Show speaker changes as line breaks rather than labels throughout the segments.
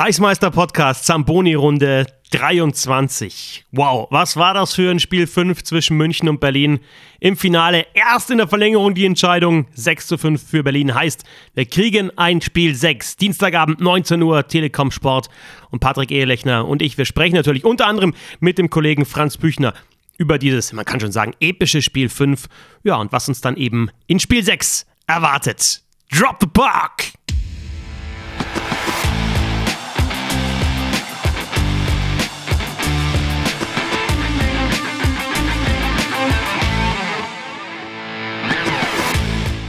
Eismeister Podcast, Zamboni-Runde 23. Wow, was war das für ein Spiel 5 zwischen München und Berlin? Im Finale erst in der Verlängerung die Entscheidung. 6 zu 5 für Berlin heißt, wir kriegen ein Spiel 6. Dienstagabend 19 Uhr, Telekom Sport. Und Patrick Ehelechner und ich, wir sprechen natürlich unter anderem mit dem Kollegen Franz Büchner über dieses, man kann schon sagen, epische Spiel 5. Ja, und was uns dann eben in Spiel 6 erwartet. Drop the puck!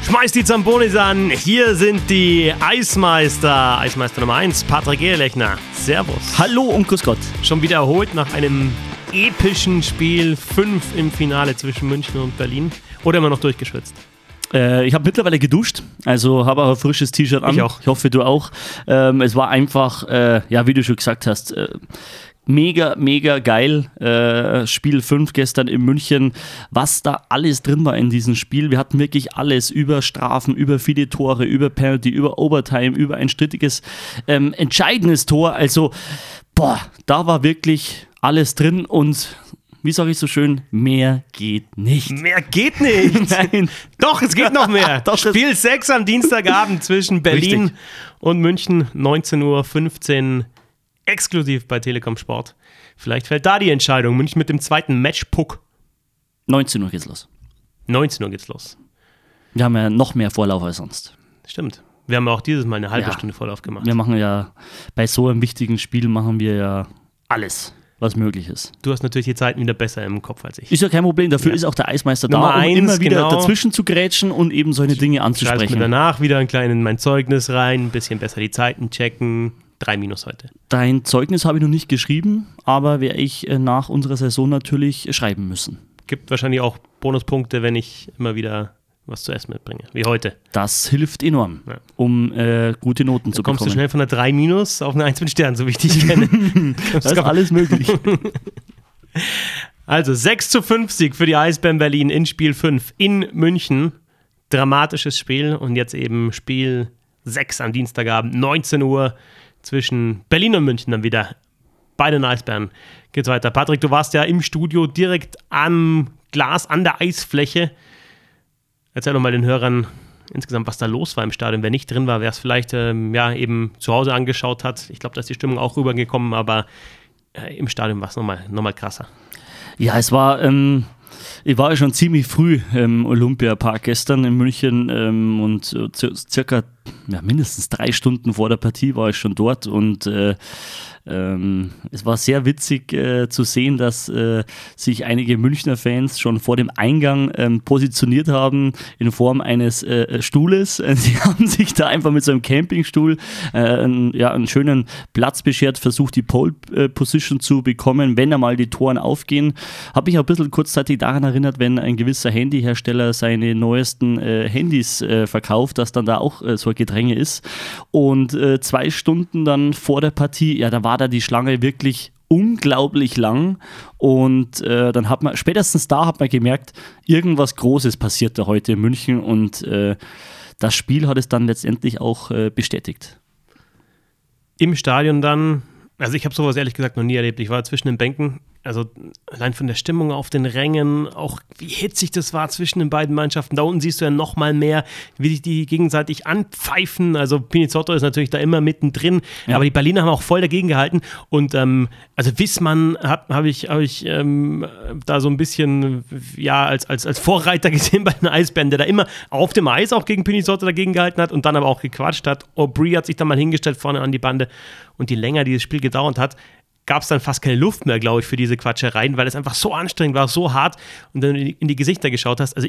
Schmeißt die Zambonis an. Hier sind die Eismeister. Eismeister Nummer 1, Patrick Ehrlechner. Servus.
Hallo und grüß Gott.
Schon wieder erholt nach einem epischen Spiel 5 im Finale zwischen München und Berlin. Oder immer noch durchgeschwitzt?
Äh, ich habe mittlerweile geduscht, also habe auch ein frisches T-Shirt an.
Ich auch.
Ich hoffe, du auch. Ähm, es war einfach, äh, ja, wie du schon gesagt hast, äh, mega, mega geil. Äh, Spiel 5 gestern in München. Was da alles drin war in diesem Spiel. Wir hatten wirklich alles über Strafen, über viele Tore, über Penalty, über Overtime, über ein strittiges, ähm, entscheidendes Tor. Also, boah, da war wirklich alles drin und wie sage ich so schön, mehr geht nicht.
Mehr geht nicht.
Nein.
Doch, es geht noch mehr.
Doch, das-
Spiel 6 am Dienstagabend zwischen Berlin
Richtig.
und München, 19.15 Uhr, exklusiv bei Telekom Sport. Vielleicht fällt da die Entscheidung. München mit dem zweiten Matchpuck.
19 Uhr geht's los.
19 Uhr geht's los.
Wir haben ja noch mehr Vorlauf als sonst.
Stimmt. Wir haben auch dieses Mal eine halbe
Ja.
Stunde Vorlauf gemacht.
Wir machen ja bei so einem wichtigen Spiel machen wir ja alles, was möglich ist.
Du hast natürlich die Zeiten wieder besser im Kopf als ich.
Ist ja kein Problem, dafür
Ja.
ist auch der Eismeister
Nummer
da, um
eins,
immer wieder
genau.
dazwischen zu grätschen und eben solche Dinge
Schreibst mir
anzusprechen.
danach wieder ein kleines in mein Zeugnis rein, ein bisschen besser die Zeiten checken. Drei Minus heute.
Dein Zeugnis habe ich noch nicht geschrieben, aber werde ich äh, nach unserer Saison natürlich schreiben müssen.
Gibt wahrscheinlich auch Bonuspunkte, wenn ich immer wieder was zu essen mitbringe, wie heute.
Das hilft enorm,
Ja.
um äh, gute Noten zu
Kommst du
bekommen.
schnell von einer 3 Minus auf eine 1 mit Stern, so wie ich dich kenne.
Das ist alles möglich.
Also 6 zu 5 Sieg für die Eisbären Berlin in Spiel 5 in München. Dramatisches Spiel und jetzt eben Spiel 6 am Dienstagabend, 19 Uhr zwischen Berlin und München dann wieder. Bei den Eisbären geht's weiter. Patrick, du warst ja im Studio direkt am Glas, an der Eisfläche. Erzähl doch mal den Hörern insgesamt, was da los war im Stadion. Wer nicht drin war, wer es vielleicht ähm, ja, eben zu Hause angeschaut hat. Ich glaube, da ist die Stimmung auch rübergekommen, aber äh, im Stadion war es nochmal noch mal krasser.
Ja, es war, ähm, ich war ja schon ziemlich früh im Olympiapark gestern in München ähm, und circa ja, mindestens drei Stunden vor der Partie war ich schon dort und äh, ähm, es war sehr witzig äh, zu sehen, dass äh, sich einige Münchner Fans schon vor dem Eingang ähm, positioniert haben in Form eines äh, Stuhles. Sie haben sich da einfach mit so einem Campingstuhl äh, einen, ja, einen schönen Platz beschert, versucht die Pole äh, Position zu bekommen, wenn einmal die Toren aufgehen. Habe mich auch ein bisschen kurzzeitig daran erinnert, wenn ein gewisser Handyhersteller seine neuesten Handys verkauft, dass dann da auch äh, so ein Gedränge ist. Und äh, zwei Stunden dann vor der Partie, ja, da war da die Schlange wirklich unglaublich lang und äh, dann hat man, spätestens da hat man gemerkt, irgendwas Großes passiert da heute in München und äh, das Spiel hat es dann letztendlich auch äh, bestätigt.
Im Stadion dann, also ich habe sowas ehrlich gesagt noch nie erlebt. Ich war zwischen den Bänken, also allein von der Stimmung auf den Rängen, auch wie hitzig das war zwischen den beiden Mannschaften. Da unten siehst du ja noch mal mehr, wie sich die gegenseitig anpfeifen. Also Pinizotto ist natürlich da immer mittendrin,
Ja.
aber die Berliner haben auch voll dagegen gehalten. Und ähm, also Wissmann habe hab ich, hab ich ähm, da so ein bisschen ja als, als, als Vorreiter gesehen bei den Eisbären, der da immer auf dem Eis auch gegen Pinizotto dagegen gehalten hat und dann aber auch gequatscht hat. Aubry hat sich dann mal hingestellt vorne an die Bande und je länger dieses Spiel gedauert hat, gab es dann fast keine Luft mehr, glaube ich, für diese Quatschereien, weil es einfach so anstrengend war, so hart und dann in die, in die Gesichter geschaut hast. Also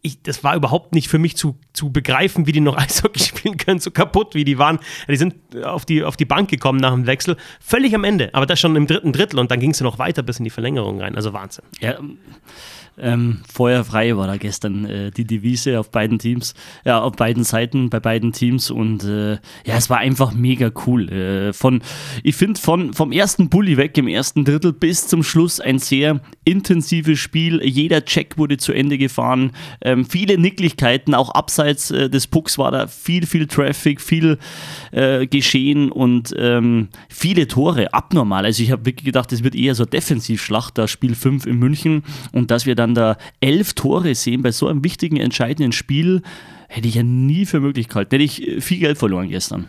ich, das war überhaupt nicht für mich zu, zu begreifen, wie die noch Eishockey spielen können, so kaputt wie die waren. Die sind auf die, auf die Bank gekommen nach dem Wechsel, völlig am Ende, aber das schon im dritten Drittel und dann ging es noch weiter bis in die Verlängerung rein. Also Wahnsinn.
Ja, ähm, feuerfrei war da gestern äh, die Devise auf beiden Teams, ja, auf beiden Seiten, bei beiden Teams und äh, ja, es war einfach mega cool. Äh, von, ich finde, von, vom ersten Bulli weg im ersten Drittel bis zum Schluss ein sehr intensives Spiel. Jeder Check wurde zu Ende gefahren. Ähm, viele Nicklichkeiten, auch abseits äh, des Pucks war da viel, viel Traffic, viel äh, geschehen und ähm, viele Tore, abnormal. Also ich habe wirklich gedacht, das wird eher so Defensivschlacht, das Spiel 5 in München und dass wir dann da elf Tore sehen bei so einem wichtigen, entscheidenden Spiel, hätte ich ja nie für möglich gehalten. Hätte ich äh, viel Geld verloren gestern.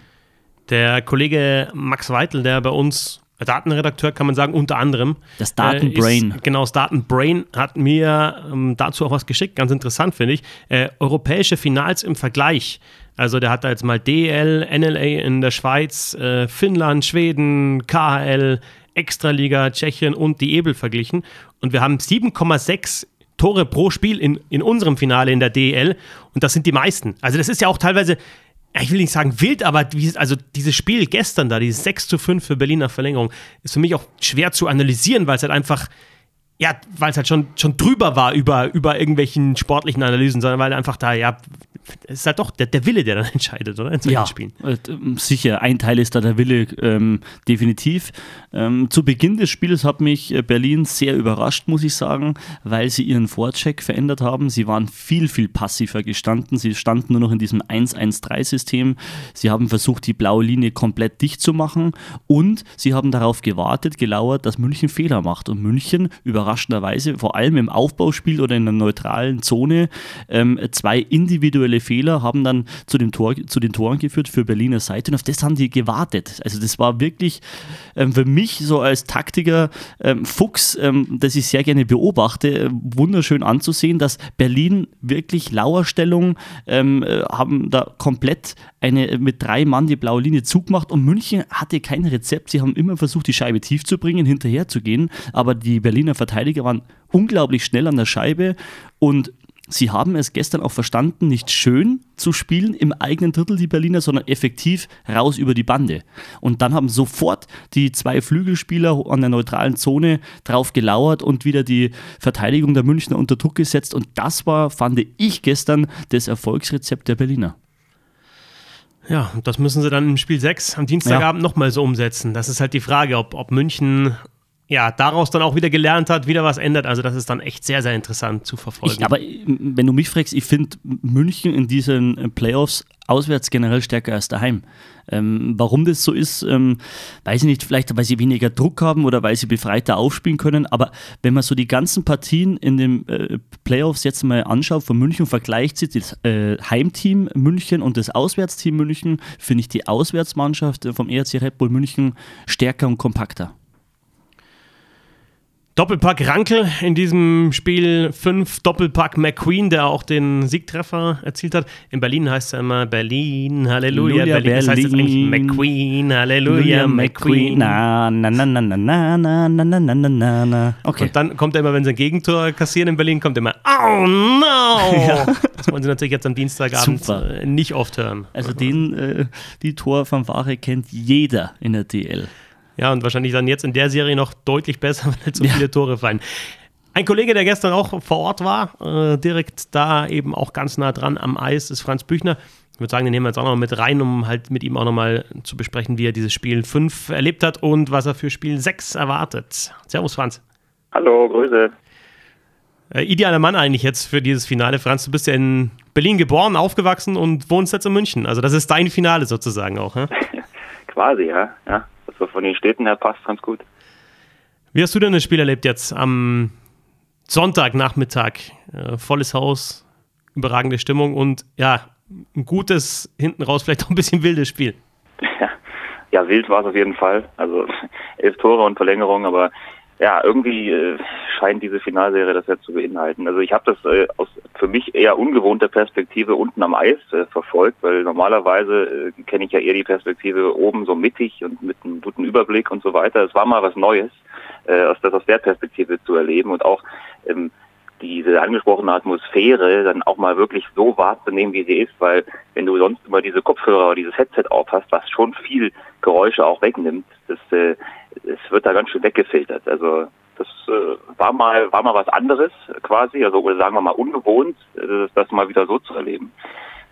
Der Kollege Max Weitel, der bei uns Datenredakteur, kann man sagen, unter anderem.
Das Datenbrain.
Äh, genau, das Datenbrain hat mir ähm, dazu auch was geschickt, ganz interessant finde ich. Äh, europäische Finals im Vergleich. Also der hat da jetzt mal DL, NLA in der Schweiz, äh, Finnland, Schweden, KHL, Extraliga, Tschechien und die Ebel verglichen. Und wir haben 7,6 Tore pro Spiel in, in unserem Finale in der DL. Und das sind die meisten. Also das ist ja auch teilweise ich will nicht sagen wild, aber wie, also dieses Spiel gestern da, dieses 6 zu 5 für Berliner Verlängerung, ist für mich auch schwer zu analysieren, weil es halt einfach, ja, weil es halt schon, schon drüber war über, über irgendwelchen sportlichen Analysen, sondern weil einfach da, ja, es ist halt doch der, der Wille, der dann entscheidet, oder? In
solchen ja, Spielen. Äh, sicher, ein Teil ist da der Wille, ähm, definitiv. Ähm, zu Beginn des Spiels hat mich äh, Berlin sehr überrascht, muss ich sagen, weil sie ihren Vorcheck verändert haben. Sie waren viel, viel passiver gestanden. Sie standen nur noch in diesem 1-1-3-System. Sie haben versucht, die blaue Linie komplett dicht zu machen und sie haben darauf gewartet, gelauert, dass München Fehler macht. Und München überraschenderweise, vor allem im Aufbauspiel oder in der neutralen Zone, ähm, zwei individuelle Fehler haben dann zu, dem Tor, zu den Toren geführt für Berliner Seite und auf das haben die gewartet. Also das war wirklich ähm, für mich so als Taktiker ähm, Fuchs, ähm, das ich sehr gerne beobachte, äh, wunderschön anzusehen, dass Berlin wirklich Lauerstellung ähm, äh, haben da komplett eine mit drei Mann die blaue Linie zugemacht und München hatte kein Rezept. Sie haben immer versucht, die Scheibe tief zu bringen, hinterher zu gehen, aber die Berliner Verteidiger waren unglaublich schnell an der Scheibe und Sie haben es gestern auch verstanden, nicht schön zu spielen im eigenen Drittel, die Berliner, sondern effektiv raus über die Bande. Und dann haben sofort die zwei Flügelspieler an der neutralen Zone drauf gelauert und wieder die Verteidigung der Münchner unter Druck gesetzt. Und das war, fand ich gestern, das Erfolgsrezept der Berliner.
Ja, das müssen sie dann im Spiel 6 am Dienstagabend ja. nochmal so umsetzen. Das ist halt die Frage, ob, ob München ja, daraus dann auch wieder gelernt hat, wieder was ändert. Also das ist dann echt sehr, sehr interessant zu verfolgen.
Ich, aber wenn du mich fragst, ich finde München in diesen äh, Playoffs auswärts generell stärker als daheim. Ähm, warum das so ist, ähm, weiß ich nicht, vielleicht weil sie weniger Druck haben oder weil sie befreiter aufspielen können. Aber wenn man so die ganzen Partien in den äh, Playoffs jetzt mal anschaut von München und vergleicht sie das äh, Heimteam München und das Auswärtsteam München, finde ich die Auswärtsmannschaft vom ERC Red Bull München stärker und kompakter.
Doppelpack Rankel in diesem Spiel 5, Doppelpack McQueen, der auch den Siegtreffer erzielt hat. In Berlin heißt er immer Berlin, Halleluja, Berlin. Berlin. Das heißt jetzt eigentlich McQueen, Halleluja, McQueen. Na, na, na, na, na, na, na, na, na, na, na. Okay. Und dann kommt er immer, wenn sie ein Gegentor kassieren in Berlin, kommt er immer, oh no! Ja. Das wollen sie natürlich jetzt am Dienstagabend Super. nicht oft hören.
Also den, äh, die Torfanfare kennt jeder in der DL.
Ja, und wahrscheinlich dann jetzt in der Serie noch deutlich besser, weil halt so ja. viele Tore fallen. Ein Kollege, der gestern auch vor Ort war, äh, direkt da eben auch ganz nah dran am Eis, ist Franz Büchner. Ich würde sagen, den nehmen wir jetzt auch noch mit rein, um halt mit ihm auch nochmal zu besprechen, wie er dieses Spiel 5 erlebt hat und was er für Spiel 6 erwartet. Servus, Franz.
Hallo, Grüße.
Äh, idealer Mann eigentlich jetzt für dieses Finale. Franz, du bist ja in Berlin geboren, aufgewachsen und wohnst jetzt in München. Also das ist dein Finale sozusagen auch,
ja? Quasi, ja. ja so von den Städten her passt ganz gut.
Wie hast du denn das Spiel erlebt jetzt am Sonntagnachmittag? Äh, volles Haus, überragende Stimmung und ja, ein gutes, hinten raus vielleicht auch ein bisschen wildes Spiel.
Ja, ja wild war es auf jeden Fall. Also elf Tore und Verlängerung, aber ja, irgendwie äh, scheint diese Finalserie das jetzt zu beinhalten. Also ich habe das äh, aus für mich eher ungewohnter Perspektive unten am Eis äh, verfolgt, weil normalerweise äh, kenne ich ja eher die Perspektive oben so mittig und mit einem guten Überblick und so weiter. Es war mal was Neues, äh, aus, das aus der Perspektive zu erleben und auch ähm, diese angesprochene Atmosphäre dann auch mal wirklich so wahrzunehmen, wie sie ist, weil wenn du sonst immer diese Kopfhörer oder dieses Headset aufhast, was schon viel Geräusche auch wegnimmt, das, äh, es wird da ganz schön weggefiltert. Also das äh, war mal war mal was anderes quasi, also sagen wir mal ungewohnt, äh, das mal wieder so zu erleben.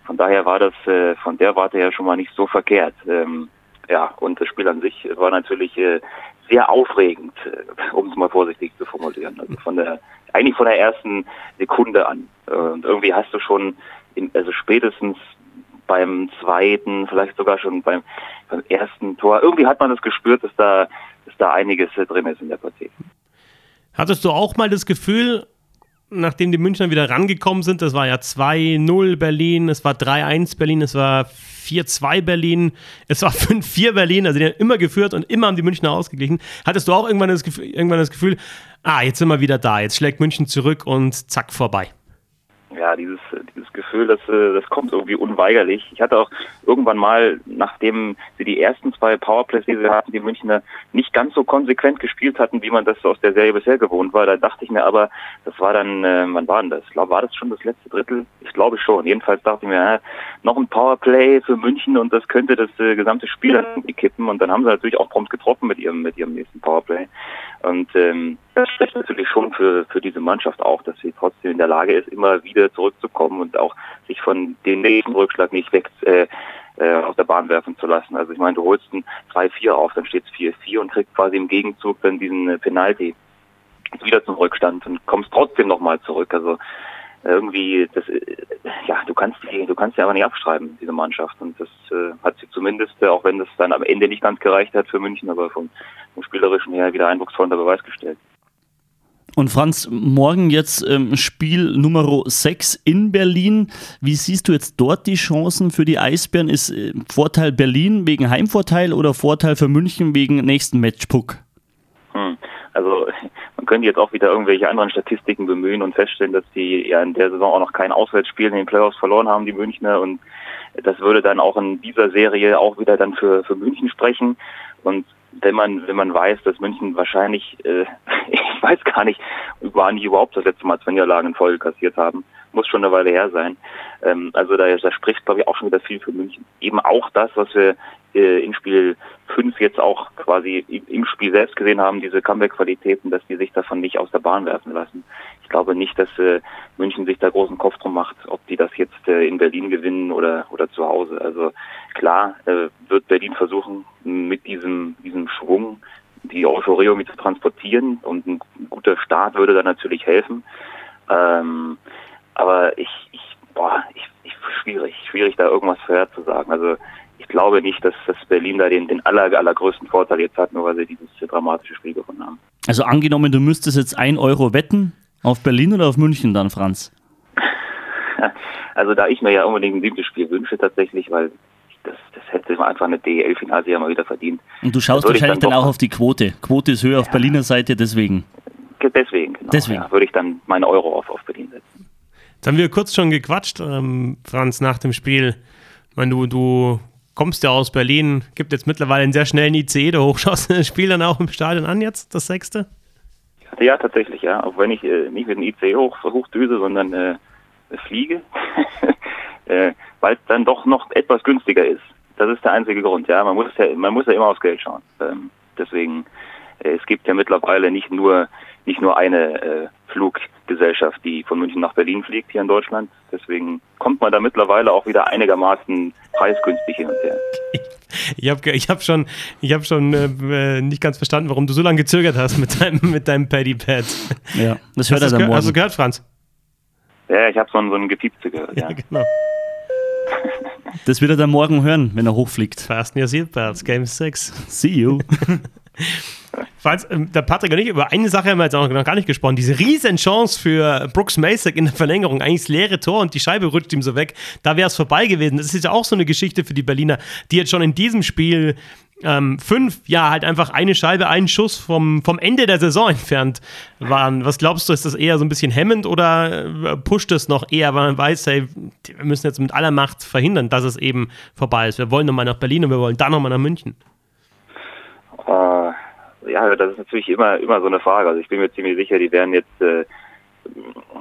Von daher war das äh, von der Warte her schon mal nicht so verkehrt. Ähm, ja, und das Spiel an sich war natürlich äh, sehr aufregend, äh, um es mal vorsichtig zu formulieren. Also von der, eigentlich von der ersten Sekunde an. Äh, und irgendwie hast du schon, in, also spätestens beim zweiten, vielleicht sogar schon beim, beim ersten Tor, irgendwie hat man das gespürt, dass da, dass da einiges äh, drin ist in der Partie.
Hattest du auch mal das Gefühl, nachdem die Münchner wieder rangekommen sind, das war ja 2-0 Berlin, es war 3-1 Berlin, es war 4-2 Berlin, es war 5-4 Berlin, also die haben immer geführt und immer haben die Münchner ausgeglichen. Hattest du auch irgendwann das Gefühl, irgendwann das Gefühl ah, jetzt sind wir wieder da, jetzt schlägt München zurück und zack, vorbei?
ja, dieses Gefühl, das, äh, das kommt irgendwie unweigerlich. Ich hatte auch irgendwann mal, nachdem sie die ersten zwei Powerplays, die sie hatten, die Münchner nicht ganz so konsequent gespielt hatten, wie man das aus der Serie bisher gewohnt war, da dachte ich mir aber, das war dann, äh, wann war denn das? War das schon das letzte Drittel? Ich glaube schon. Jedenfalls dachte ich mir, äh, noch ein Powerplay für München und das könnte das äh, gesamte Spiel dann kippen. Und dann haben sie natürlich auch prompt getroffen mit ihrem, mit ihrem nächsten Powerplay. Und ähm, das spricht natürlich schon für, für diese Mannschaft auch, dass sie trotzdem in der Lage ist, immer wieder zurückzukommen und auch sich von dem nächsten Rückschlag nicht weg äh, äh, aus der Bahn werfen zu lassen. Also ich meine, du holst ein 3-4 auf, dann steht es 4-4 und kriegst quasi im Gegenzug dann diesen äh, Penalty wieder zum Rückstand und kommst trotzdem nochmal zurück. Also irgendwie, das, äh, ja, du kannst die, du kannst sie aber nicht abschreiben, diese Mannschaft. Und das äh, hat sie zumindest, äh, auch wenn das dann am Ende nicht ganz gereicht hat für München, aber vom, vom Spielerischen her wieder eindrucksvoll unter Beweis gestellt.
Und Franz, morgen jetzt ähm, Spiel Nummer 6 in Berlin. Wie siehst du jetzt dort die Chancen für die Eisbären? Ist äh, Vorteil Berlin wegen Heimvorteil oder Vorteil für München wegen nächsten Matchpuck?
Also man könnte jetzt auch wieder irgendwelche anderen Statistiken bemühen und feststellen, dass die ja in der Saison auch noch kein Auswärtsspiel in den Playoffs verloren haben, die Münchner. Und das würde dann auch in dieser Serie auch wieder dann für, für München sprechen. Und wenn man, wenn man weiß, dass München wahrscheinlich, äh, ich weiß gar nicht, waren die überhaupt das letzte Mal zwei Niederlagen in Folge kassiert haben, muss schon eine Weile her sein. Ähm, also da, da spricht, glaube ich, auch schon wieder viel für München. Eben auch das, was wir äh, in Spiel 5 jetzt auch quasi im Spiel selbst gesehen haben, diese Comeback-Qualitäten, dass die sich davon nicht aus der Bahn werfen lassen. Ich glaube nicht, dass äh, München sich da großen Kopf drum macht, ob die das jetzt äh, in Berlin gewinnen oder, oder zu Hause. Also klar äh, wird Berlin versuchen, mit diesem, diesem Schwung die Euphorie mit zu transportieren und ein guter Start würde da natürlich helfen. Ähm, aber ich, ich, boah, ich, ich, schwierig, schwierig da irgendwas vorherzusagen. Also ich glaube nicht, dass, dass Berlin da den, den aller, allergrößten Vorteil jetzt hat, nur weil sie dieses dramatische Spiel gefunden haben.
Also angenommen, du müsstest jetzt ein Euro wetten, auf Berlin oder auf München dann, Franz?
Also da ich mir ja unbedingt ein siebtes Spiel wünsche tatsächlich, weil das, das hätte einfach eine DEL-Finalserie mal wieder verdient.
Und du schaust wahrscheinlich dann, dann auch auf die Quote. Quote ist höher ja. auf Berliner Seite, deswegen.
Deswegen, genau.
Deswegen.
Ja, würde ich dann meinen Euro auf, auf Berlin setzen.
Jetzt haben wir kurz schon gequatscht, ähm, Franz, nach dem Spiel. Ich meine, du, du kommst ja aus Berlin, gibt jetzt mittlerweile einen sehr schnellen ICE, hochschaust das Spiel dann auch im Stadion an jetzt, das sechste?
Ja, tatsächlich, ja. Auch wenn ich äh, nicht mit dem ICE hoch, hochdüse, sondern äh, fliege, äh, weil es dann doch noch etwas günstiger ist. Das ist der einzige Grund, ja. Man muss ja, man muss ja immer aufs Geld schauen. Ähm, deswegen, äh, es gibt ja mittlerweile nicht nur nicht nur eine äh, Fluggesellschaft, die von München nach Berlin fliegt hier in Deutschland. Deswegen kommt man da mittlerweile auch wieder einigermaßen preisgünstig hin und her.
Ich habe ich hab schon, ich hab schon äh, nicht ganz verstanden, warum du so lange gezögert hast mit deinem, mit deinem Paddy-Pad.
Ja, das hört hast er
dann morgen. Hast du gehört, Franz?
Ja, ich habe so, ein, so ein Gepiepse gehört. Ja, ja genau.
Das wird er dann morgen hören, wenn er hochfliegt.
Fasten your seatbelts, Game 6.
See you.
Falls, ähm, der Patrick und ich, über eine Sache haben wir jetzt auch noch gar nicht gesprochen. Diese riesen Chance für Brooks Masek in der Verlängerung. Eigentlich das leere Tor und die Scheibe rutscht ihm so weg. Da wäre es vorbei gewesen. Das ist ja auch so eine Geschichte für die Berliner, die jetzt schon in diesem Spiel ähm, fünf, ja, halt einfach eine Scheibe, einen Schuss vom, vom Ende der Saison entfernt waren. Was glaubst du, ist das eher so ein bisschen hemmend oder äh, pusht es noch eher, weil man weiß, hey, wir müssen jetzt mit aller Macht verhindern, dass es eben vorbei ist. Wir wollen nochmal nach Berlin und wir wollen dann nochmal nach München.
Äh, ja, das ist natürlich immer, immer so eine Frage. Also ich bin mir ziemlich sicher, die werden jetzt, äh,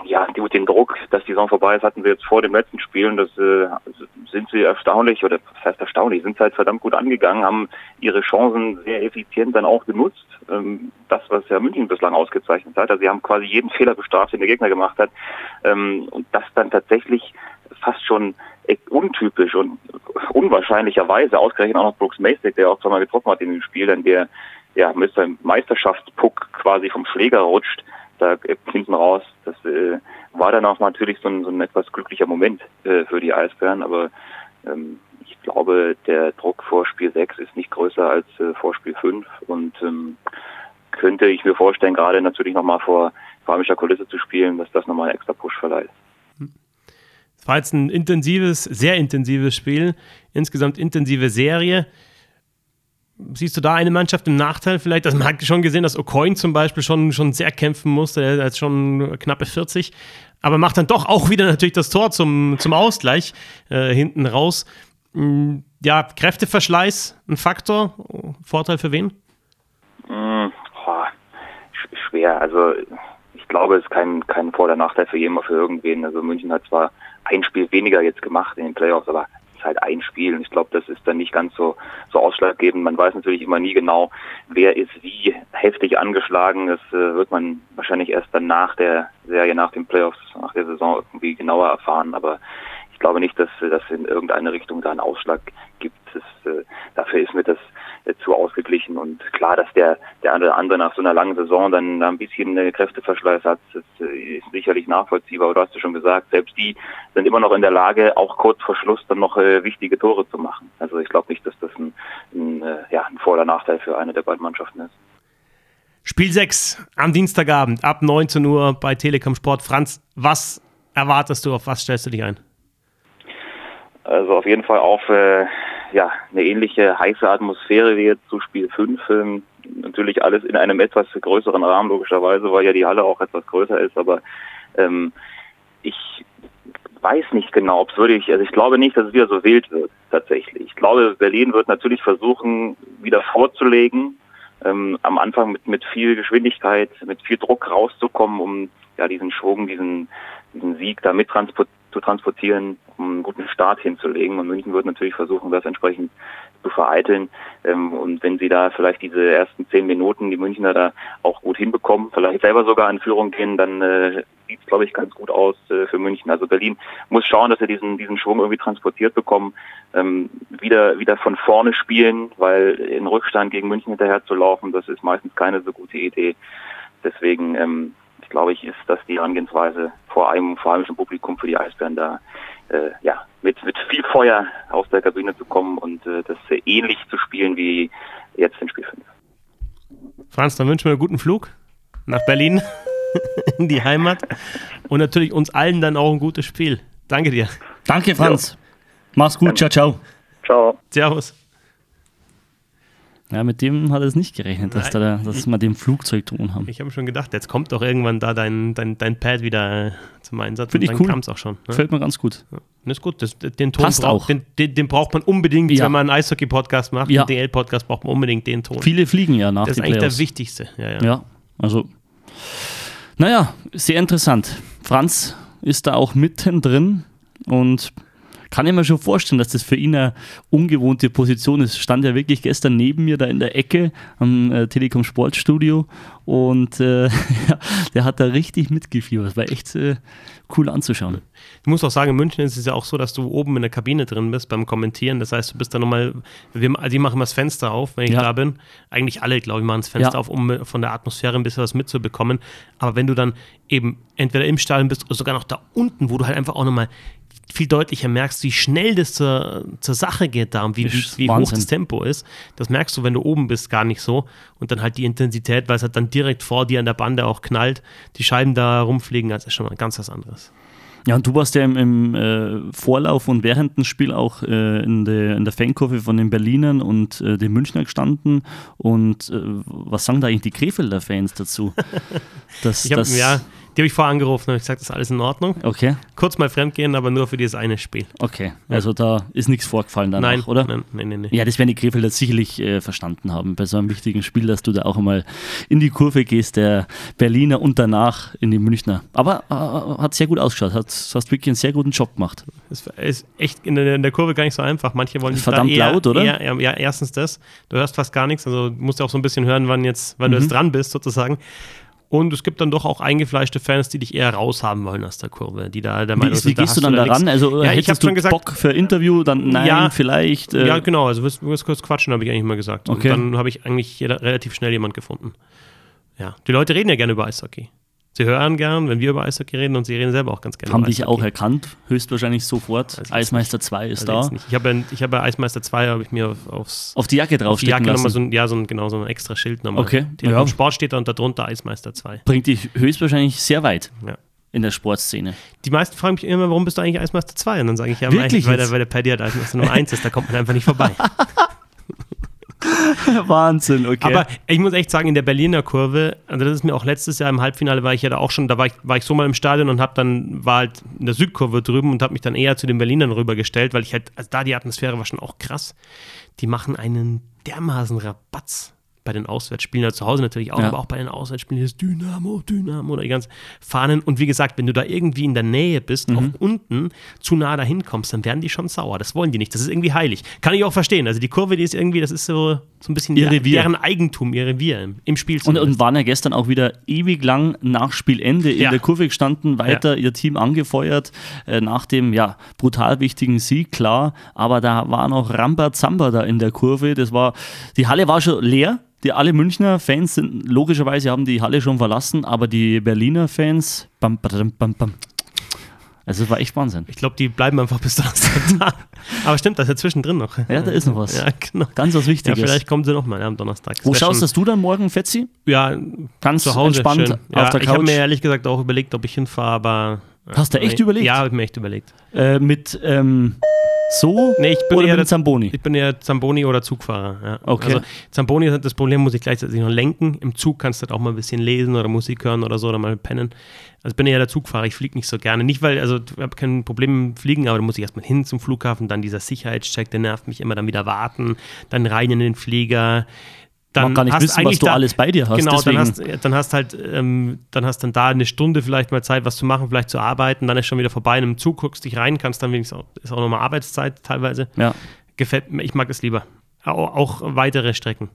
ja, die, den Druck, dass die Saison vorbei ist, hatten sie jetzt vor dem letzten Spiel und das äh, sind sie erstaunlich, oder was heißt erstaunlich, sind sie halt verdammt gut angegangen, haben ihre Chancen sehr effizient dann auch genutzt. Ähm, das, was ja München bislang ausgezeichnet hat. Also sie haben quasi jeden Fehler bestraft, den der Gegner gemacht hat. Ähm, und das dann tatsächlich fast schon untypisch und unwahrscheinlicherweise ausgerechnet auch noch Brooks Mason, der auch zweimal getroffen hat in dem Spiel, dann der ja mit seinem Meisterschaftspuck quasi vom Schläger rutscht, da hinten raus. Das äh, war dann auch natürlich so ein, so ein etwas glücklicher Moment äh, für die Eisbären, aber ähm, ich glaube, der Druck vor Spiel 6 ist nicht größer als äh, vor Spiel 5 und ähm, könnte ich mir vorstellen, gerade natürlich nochmal vor heimischer Kulisse zu spielen, dass das nochmal einen extra Push verleiht.
Es war jetzt ein intensives, sehr intensives Spiel, insgesamt intensive Serie. Siehst du da eine Mannschaft im Nachteil vielleicht? Also man hat schon gesehen, dass O'Coin zum Beispiel schon, schon sehr kämpfen musste, er ist schon knappe 40, aber macht dann doch auch wieder natürlich das Tor zum, zum Ausgleich äh, hinten raus. Mm, ja, Kräfteverschleiß ein Faktor, Vorteil für wen?
Mm, schwer, also ich glaube, es ist kein, kein Vor- oder Nachteil für jemanden, für irgendwen. Also München hat zwar ein Spiel weniger jetzt gemacht in den Playoffs, aber halt ein Spiel und ich glaube, das ist dann nicht ganz so, so ausschlaggebend. Man weiß natürlich immer nie genau, wer ist wie heftig angeschlagen. Das äh, wird man wahrscheinlich erst dann nach der Serie, nach den Playoffs, nach der Saison irgendwie genauer erfahren. Aber ich glaube nicht, dass das in irgendeine Richtung da einen Ausschlag gibt. Das, äh, dafür ist mir das äh, zu ausgeglichen und klar, dass der der eine oder andere nach so einer langen Saison dann ein bisschen äh, Kräfteverschleiß hat, das äh, ist sicherlich nachvollziehbar. Aber du hast ja schon gesagt, selbst die sind immer noch in der Lage, auch kurz vor Schluss dann noch wichtige Tore zu machen. Also ich glaube nicht, dass das ein, ein, ja, ein Vor- oder Nachteil für eine der beiden Mannschaften ist.
Spiel 6 am Dienstagabend ab 19 Uhr bei Telekom Sport. Franz, was erwartest du, auf was stellst du dich ein?
Also auf jeden Fall auf äh, ja, eine ähnliche heiße Atmosphäre wie jetzt zu Spiel 5. Ähm, natürlich alles in einem etwas größeren Rahmen, logischerweise, weil ja die Halle auch etwas größer ist, aber ähm, ich weiß nicht genau, ob es wirklich, also ich glaube nicht, dass es wieder so wild wird, tatsächlich. Ich glaube, Berlin wird natürlich versuchen, wieder vorzulegen, ähm, am Anfang mit, mit viel Geschwindigkeit, mit viel Druck rauszukommen, um ja diesen Schwung, diesen, diesen Sieg da mit transport zu transportieren, um einen guten Start hinzulegen. Und München wird natürlich versuchen, das entsprechend zu vereiteln. Ähm, und wenn sie da vielleicht diese ersten zehn Minuten, die Münchner da auch gut hinbekommen, vielleicht selber sogar in Führung gehen, dann äh, sieht es, glaube ich, ganz gut aus äh, für München. Also Berlin muss schauen, dass sie diesen, diesen Schwung irgendwie transportiert bekommen, ähm, wieder, wieder von vorne spielen, weil in Rückstand gegen München hinterher zu laufen, das ist meistens keine so gute Idee. Deswegen ähm, glaube ich, ist das die Herangehensweise vor einem vor Publikum für die Eisbären da äh, ja mit mit viel Feuer aus der Kabine zu kommen und äh, das äh, ähnlich zu spielen wie jetzt in Spiel 5.
Franz, dann wünschen wir einen guten Flug nach Berlin in die Heimat und natürlich uns allen dann auch ein gutes Spiel. Danke dir.
Danke, Franz. Ja. Mach's gut. Ciao, ciao.
Ciao.
Servus.
Ja, mit dem hat er es nicht gerechnet, dass, da, dass wir den Flugzeugton haben.
Ich habe schon gedacht, jetzt kommt doch irgendwann da dein, dein, dein Pad wieder zum Einsatz.
Finde ich cool. kam
es auch schon.
Ne? Fällt mir ganz gut.
Ja. Das ist gut. Das, den
Ton Passt
braucht,
auch.
Den, den, den, braucht man unbedingt, ja. wenn man einen Eishockey-Podcast macht.
Ja.
Einen DL-Podcast braucht man unbedingt den Ton.
Viele fliegen ja nach
Das ist eigentlich der wichtigste. Ja, ja.
ja, also, naja, sehr interessant. Franz ist da auch mittendrin und kann ich mir schon vorstellen, dass das für ihn eine ungewohnte Position ist. Stand ja wirklich gestern neben mir da in der Ecke am äh, Telekom Sportstudio und äh, der hat da richtig mitgefiebert. Das war echt äh, cool anzuschauen.
Ich muss auch sagen, in München ist es ja auch so, dass du oben in der Kabine drin bist beim Kommentieren. Das heißt, du bist da nochmal, wir, die machen das Fenster auf, wenn ich
Ja.
da bin. Eigentlich alle, glaube ich, machen das Fenster
Ja.
auf, um von der Atmosphäre ein bisschen was mitzubekommen. Aber wenn du dann eben entweder im Stadion bist oder sogar noch da unten, wo du halt einfach auch nochmal viel deutlicher merkst, wie schnell das zur, zur Sache geht da und wie, wie, wie hoch das Tempo ist. Das merkst du, wenn du oben bist, gar nicht so. Und dann halt die Intensität, weil es halt dann direkt vor dir an der Bande auch knallt, die Scheiben da rumfliegen, das ist schon mal ganz was anderes.
Ja, und du warst ja im, im äh, Vorlauf und während dem Spiel auch äh, in, der, in der Fankurve von den Berlinern und äh, den Münchner gestanden. Und äh, was sagen da eigentlich die Krefelder Fans dazu? Dass,
Ich hab,
dass-
ja, die habe ich vorher angerufen und gesagt, das ist alles in Ordnung.
Okay,
Kurz mal fremdgehen, aber nur für dieses eine Spiel.
okay. Also da ist nichts vorgefallen danach,
nein,
oder?
Nein, nein, nein. nein.
Ja, das werden die Krefelder sicherlich äh, verstanden haben bei so einem wichtigen Spiel, dass du da auch einmal in die Kurve gehst, der Berliner und danach in die Münchner. Aber äh, hat sehr gut ausgeschaut, hat, hast wirklich einen sehr guten Job gemacht.
Es ist echt in der, in der Kurve gar nicht so einfach. Manche wollen
Verdammt
da eher,
laut, oder?
Eher, ja, erstens das. Du hörst fast gar nichts. Also du musst auch so ein bisschen hören, wann jetzt, wann du
Mhm.
jetzt dran bist, sozusagen. Und es gibt dann doch auch eingefleischte Fans, die dich eher raushaben wollen aus der Kurve, die da der
Wie,
Meinung
wie
sind, da
gehst du dann
da
daran? Also
Ja, ich
hättest
hab
du
schon gesagt-
Bock für Interview? Dann nein,
Ja.
vielleicht. Äh,
Ja, genau, also wirst, wirst kurz quatschen, habe ich eigentlich mal gesagt.
Okay.
Und dann habe ich eigentlich relativ schnell jemand gefunden. Ja, die Leute reden ja gerne über Eishockey. Sie hören gern, wenn wir über Eishockey reden und sie reden selber auch ganz gerne
haben dich auch erkannt, höchstwahrscheinlich sofort.
Jetzt
Eismeister 2 ist
Also
da.
Ich habe ich habe bei Eismeister 2 habe ich mir auf, aufs
Auf die Jacke
auf die Jacke nochmal
lassen.
so ein, ja, so ein, genau, so ein extra Schild nochmal.
Okay,
Der
ja.
Im Sport steht da und darunter Eismeister 2.
Bringt dich höchstwahrscheinlich sehr weit
Ja.
in der Sportszene.
Die meisten fragen mich immer, warum bist du eigentlich Eismeister 2? Und dann sage ich, ja,
Wirklich
weil, der, weil der Paddy halt Eismeister Nummer 1 ist, da kommt man einfach nicht vorbei.
Wahnsinn, okay.
Aber ich muss echt sagen, in der Berliner Kurve, also das ist mir auch letztes Jahr im Halbfinale war ich ja da auch schon, da war ich, war ich so mal im Stadion und habe dann, war halt in der Südkurve drüben und habe mich dann eher zu den Berlinern rübergestellt, weil ich halt, also da die Atmosphäre war schon auch krass. Die machen einen dermaßen Rabatz bei den Auswärtsspielen, also zu Hause natürlich auch,
Ja.
aber auch bei den Auswärtsspielen ist Dynamo, Dynamo oder die ganzen Fahnen. Und wie gesagt, wenn du da irgendwie in der Nähe bist,
Mhm.
auch unten zu nah dahin kommst, dann werden die schon sauer. Das wollen die nicht. Das ist irgendwie heilig. Kann ich auch verstehen. Also die Kurve, die ist irgendwie, das ist so, so ein bisschen
Ihr Revier.
deren Eigentum, ihr Revier im, im Spiel.
und, und waren ja gestern auch wieder ewig lang nach Spielende in
Ja.
der Kurve gestanden, weiter ihr Team angefeuert, äh, nach dem ja brutal wichtigen Sieg, klar. Aber da war noch Rambazamba da in der Kurve. Das war, die Halle war schon leer. Die alle Münchner Fans sind logischerweise haben die Halle schon verlassen, aber die Berliner Fans, bam, badam, bam, bam. Also es war echt Wahnsinn.
ich glaube, die bleiben einfach bis Donnerstag da. Aber stimmt, das ist ja zwischendrin noch.
Ja, da ist noch was.
Ja, genau.
Ganz was
Ja,
Wichtiges.
vielleicht kommen sie nochmal ja, am Donnerstag. Das
Wo schaust
schon-
du dann morgen, Fetzi?
Ja,
Ganz
zu Hause.
entspannt
schön.
auf
Ja,
der
ich habe
Couch?
mir ehrlich gesagt auch überlegt, ob ich hinfahre, aber.
Hast du echt überlegt?
Ja, habe ich mir echt überlegt.
Äh, mit ähm, so
Nee, ich bin
oder
eher
mit Zamboni?
Ich bin eher Zamboni oder Zugfahrer. Ja.
Okay.
Also Zamboni hat das Problem, muss ich gleichzeitig noch lenken. Im Zug kannst du halt auch mal ein bisschen lesen oder Musik hören oder so oder mal pennen. Also ich bin eher der Zugfahrer, ich fliege nicht so gerne. Nicht, weil, also ich habe kein Problem mit Fliegen, aber da muss ich erstmal hin zum Flughafen, dann dieser Sicherheitscheck, der nervt mich immer, dann wieder warten, dann rein in den Flieger. Dann
gar nicht
hast
wissen, was du alles bei dir hast.
Genau,
deswegen.
dann hast, dann hast halt, ähm, dann hast dann da eine Stunde vielleicht mal Zeit, was zu machen, vielleicht zu arbeiten, dann ist schon wieder vorbei. In einem Zug guckst dich rein, kannst dann wenigstens auch, ist auch nochmal Arbeitszeit teilweise.
ja.
Gefällt mir, ich mag es lieber. Auch, auch weitere Strecken.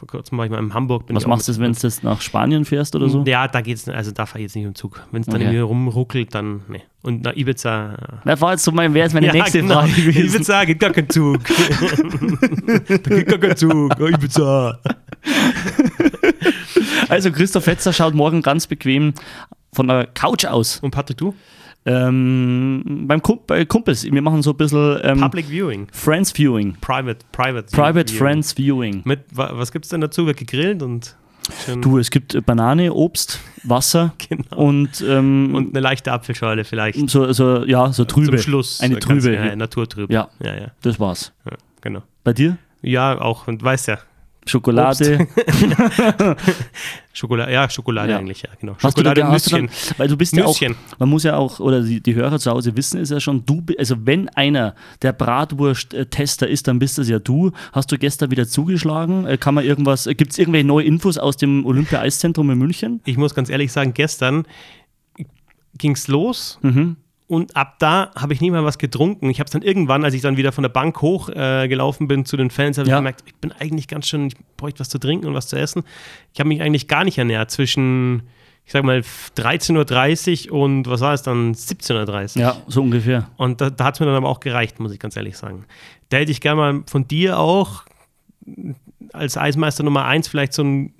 Vor kurzem war ich mal in Hamburg. Bin
Was machst du, wenn du jetzt nach Spanien fährst oder so?
Ja, da geht's, also da fahre ich jetzt nicht im Zug. Wenn es dann
Okay.
irgendwie rumruckelt, dann, nee. Und nach Ibiza.
Das war jetzt so mein, wäre jetzt meine
Ja,
nächste
genau.
Frage gewesen.
Ibiza geht gar kein Zug. da geht gar kein Zug. Oh, Ibiza.
Also Christoph Fetzer schaut morgen ganz bequem von der Couch aus.
Und Patrick, du?
Ähm, beim Kump bei Kumpels, wir machen so ein bisschen ähm,
Public Viewing.
Friends Viewing.
Private, Private.
Private
Viewing.
Friends Viewing.
Mit, wa- was gibt's denn dazu? Wird gegrillt und.
Du, es gibt äh, Banane, Obst, Wasser
Genau.
und, ähm,
Und eine leichte Apfelschorle vielleicht.
so, so, ja, so trübe.
Zum Schluss.
Eine trübe.
Ja, ja, naturtrübe.
Ja.
ja, ja,
Das war's.
ja, genau.
Bei dir?
Ja, auch, und weißt ja,
Schokolade.
Schokolade, ja, Schokolade
Ja.
eigentlich, ja, genau.
Hast du, da,
Schokolade
hast du dann,
Nüsschen.
weil du bist ja auch,
Nüsschen.
man muss ja auch, oder die, die Hörer zu Hause wissen es ja schon, du, also wenn einer der Bratwurst-Tester ist, dann bist das ja du. Hast du gestern wieder zugeschlagen? Äh, Kann man irgendwas, gibt es irgendwelche neue Infos aus dem Olympia-Eiszentrum in München?
Ich muss ganz ehrlich sagen, gestern ging's los
Mhm.
Und ab da habe ich nie mal was getrunken. Ich habe es dann irgendwann, als ich dann wieder von der Bank hochgelaufen äh, gelaufen bin zu den Fans, habe
Ja.
ich gemerkt, ich bin eigentlich ganz schön, ich bräuchte was zu trinken und was zu essen. Ich habe mich eigentlich gar nicht ernährt zwischen, ich sag mal, 13.30 Uhr und was war es dann, 17.30 Uhr.
Ja, so ungefähr.
Und da, da hat es mir dann aber auch gereicht, muss ich ganz ehrlich sagen. Da hätte ich gerne mal von dir auch als Eismeister Nummer 1 vielleicht so ein,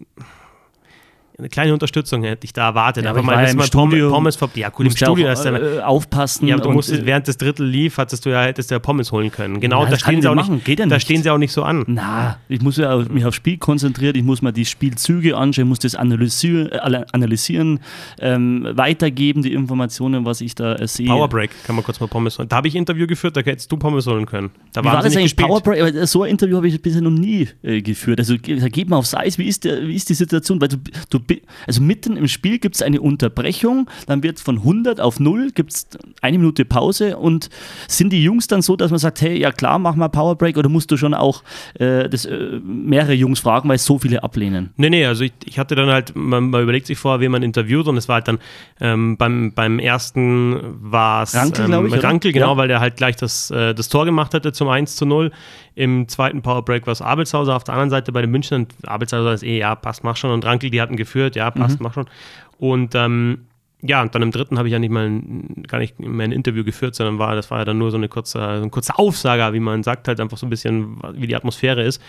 eine kleine Unterstützung hätte ich da erwartet.
Ja,
aber
aber
mal,
ja im
man
Studio.
Pommes, Pommes ja gut, im Studio
auch,
ist dann,
äh, aufpassen.
ja, du musstest,
äh,
während des Drittel lief, hattest du ja, hättest du ja Pommes holen können. Genau,
Ja,
da
das
stehen sie auch
machen,
nicht, da
nicht.
stehen sie auch nicht so an.
Na, ich muss ja mich aufs Spiel konzentrieren, ich muss mir die Spielzüge anschauen, muss das analysieren, äh, analysieren ähm, weitergeben, die Informationen, was ich da äh, sehe.
Powerbreak, kann man kurz mal Pommes holen. Da habe ich Interview geführt, da hättest du Pommes holen können. Da
war das eigentlich. Powerbreak? Aber so ein Interview habe ich bisher noch nie äh, geführt. Also da geht man aufs Eis, wie ist, der, wie ist die Situation? Weil du, du, also mitten im Spiel gibt es eine Unterbrechung, dann wird von 100 auf 0, gibt es eine Minute Pause und sind die Jungs dann so, dass man sagt, hey, ja klar, mach mal Powerbreak oder musst du schon auch äh, das, äh, mehrere Jungs fragen, weil so viele ablehnen?
Nee, nee, also ich, ich hatte dann halt, man, man überlegt sich vorher, wen man interviewt und es war halt dann ähm, beim, beim ersten war es
Rankel,
ähm,
ich?
Rankel, genau,
Ja.
weil der halt gleich das, äh, das Tor gemacht hatte zum 1 zu 0. Im zweiten Powerbreak war es Abelshauser. Auf der anderen Seite bei den Münchnern, Abelshauser ist eh, ja, passt, mach schon. Und Rankel, die hatten geführt, ja, passt, mhm. mach schon. Und ähm, ja, und dann im dritten habe ich ja nicht mal ein, gar nicht mehr ein Interview geführt, sondern war, das war ja dann nur so eine kurze, so eine kurze Aufsage, wie man sagt, halt einfach so ein bisschen, wie die Atmosphäre ist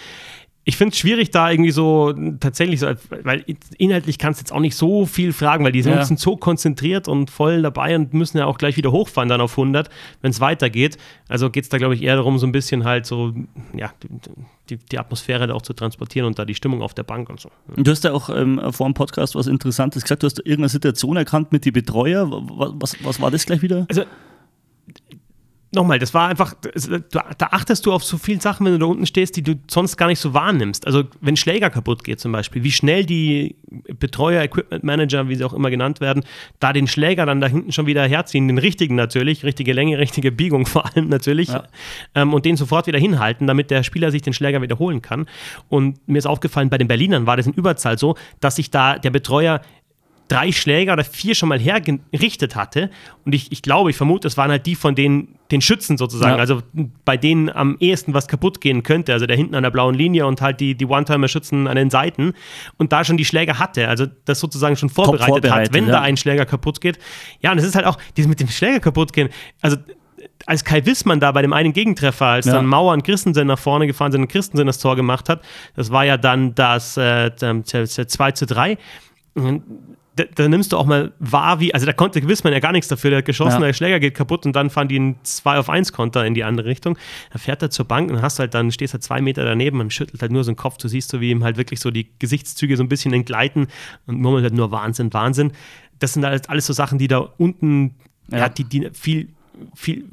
ich finde es schwierig, da irgendwie so tatsächlich so, weil inhaltlich kannst du jetzt auch nicht so viel fragen, weil die sind, ja. sind so konzentriert und voll dabei und müssen ja auch gleich wieder hochfahren dann auf 100, wenn es weitergeht. Also geht es da, glaube ich, eher darum, so ein bisschen halt so, ja, die, die, Atmosphäre da auch zu transportieren und da die Stimmung auf der Bank und so.
Du hast ja auch ähm, vor dem Podcast was Interessantes gesagt, du hast irgendeine Situation erkannt mit den Betreuer. Was, was, was war das gleich wieder?
Also nochmal, das war einfach, da achtest du auf so viele Sachen, wenn du da unten stehst, die du sonst gar nicht so wahrnimmst. Also wenn Schläger kaputt geht zum Beispiel, wie schnell die Betreuer, Equipment Manager, wie sie auch immer genannt werden, da den Schläger dann da hinten schon wieder herziehen, den richtigen natürlich, richtige Länge, richtige Biegung vor allem natürlich, ja. ähm, und den sofort wieder hinhalten, damit der Spieler sich den Schläger wiederholen kann. Und mir ist aufgefallen, bei den Berlinern war das in Überzahl so, dass sich da der Betreuer drei Schläger oder vier schon mal hergerichtet hatte. Und ich, ich glaube, ich vermute, es waren halt die von den, den Schützen sozusagen. Ja. Also bei denen am ehesten was kaputt gehen könnte. Also der hinten an der blauen Linie und halt die, die One-Timer-Schützen an den Seiten. Und da schon die Schläger hatte. Also das sozusagen schon vorbereitet, vorbereitet hat, wenn ja. da ein Schläger kaputt geht. Ja, und es ist halt auch, dieses mit dem Schläger kaputt gehen. Also als Kai Wissmann da bei dem einen Gegentreffer, als ja. dann Mauer und Christensen nach vorne gefahren sind und Christensen das Tor gemacht hat, das war ja dann das äh, 2 zu 3 da, da, nimmst du auch mal wahr, wie, also da konnte gewiss man ja gar nichts dafür, der hat geschossen, ja. der Schläger geht kaputt und dann fahren die einen 2 auf 1 Konter in die andere Richtung. Da fährt er zur Bank und hast halt dann, stehst halt zwei Meter daneben und schüttelt halt nur so den Kopf, du siehst so, wie ihm halt wirklich so die Gesichtszüge so ein bisschen entgleiten und murmelt halt nur Wahnsinn, Wahnsinn. Das sind halt alles so Sachen, die da unten, ja. ja die, die viel viel,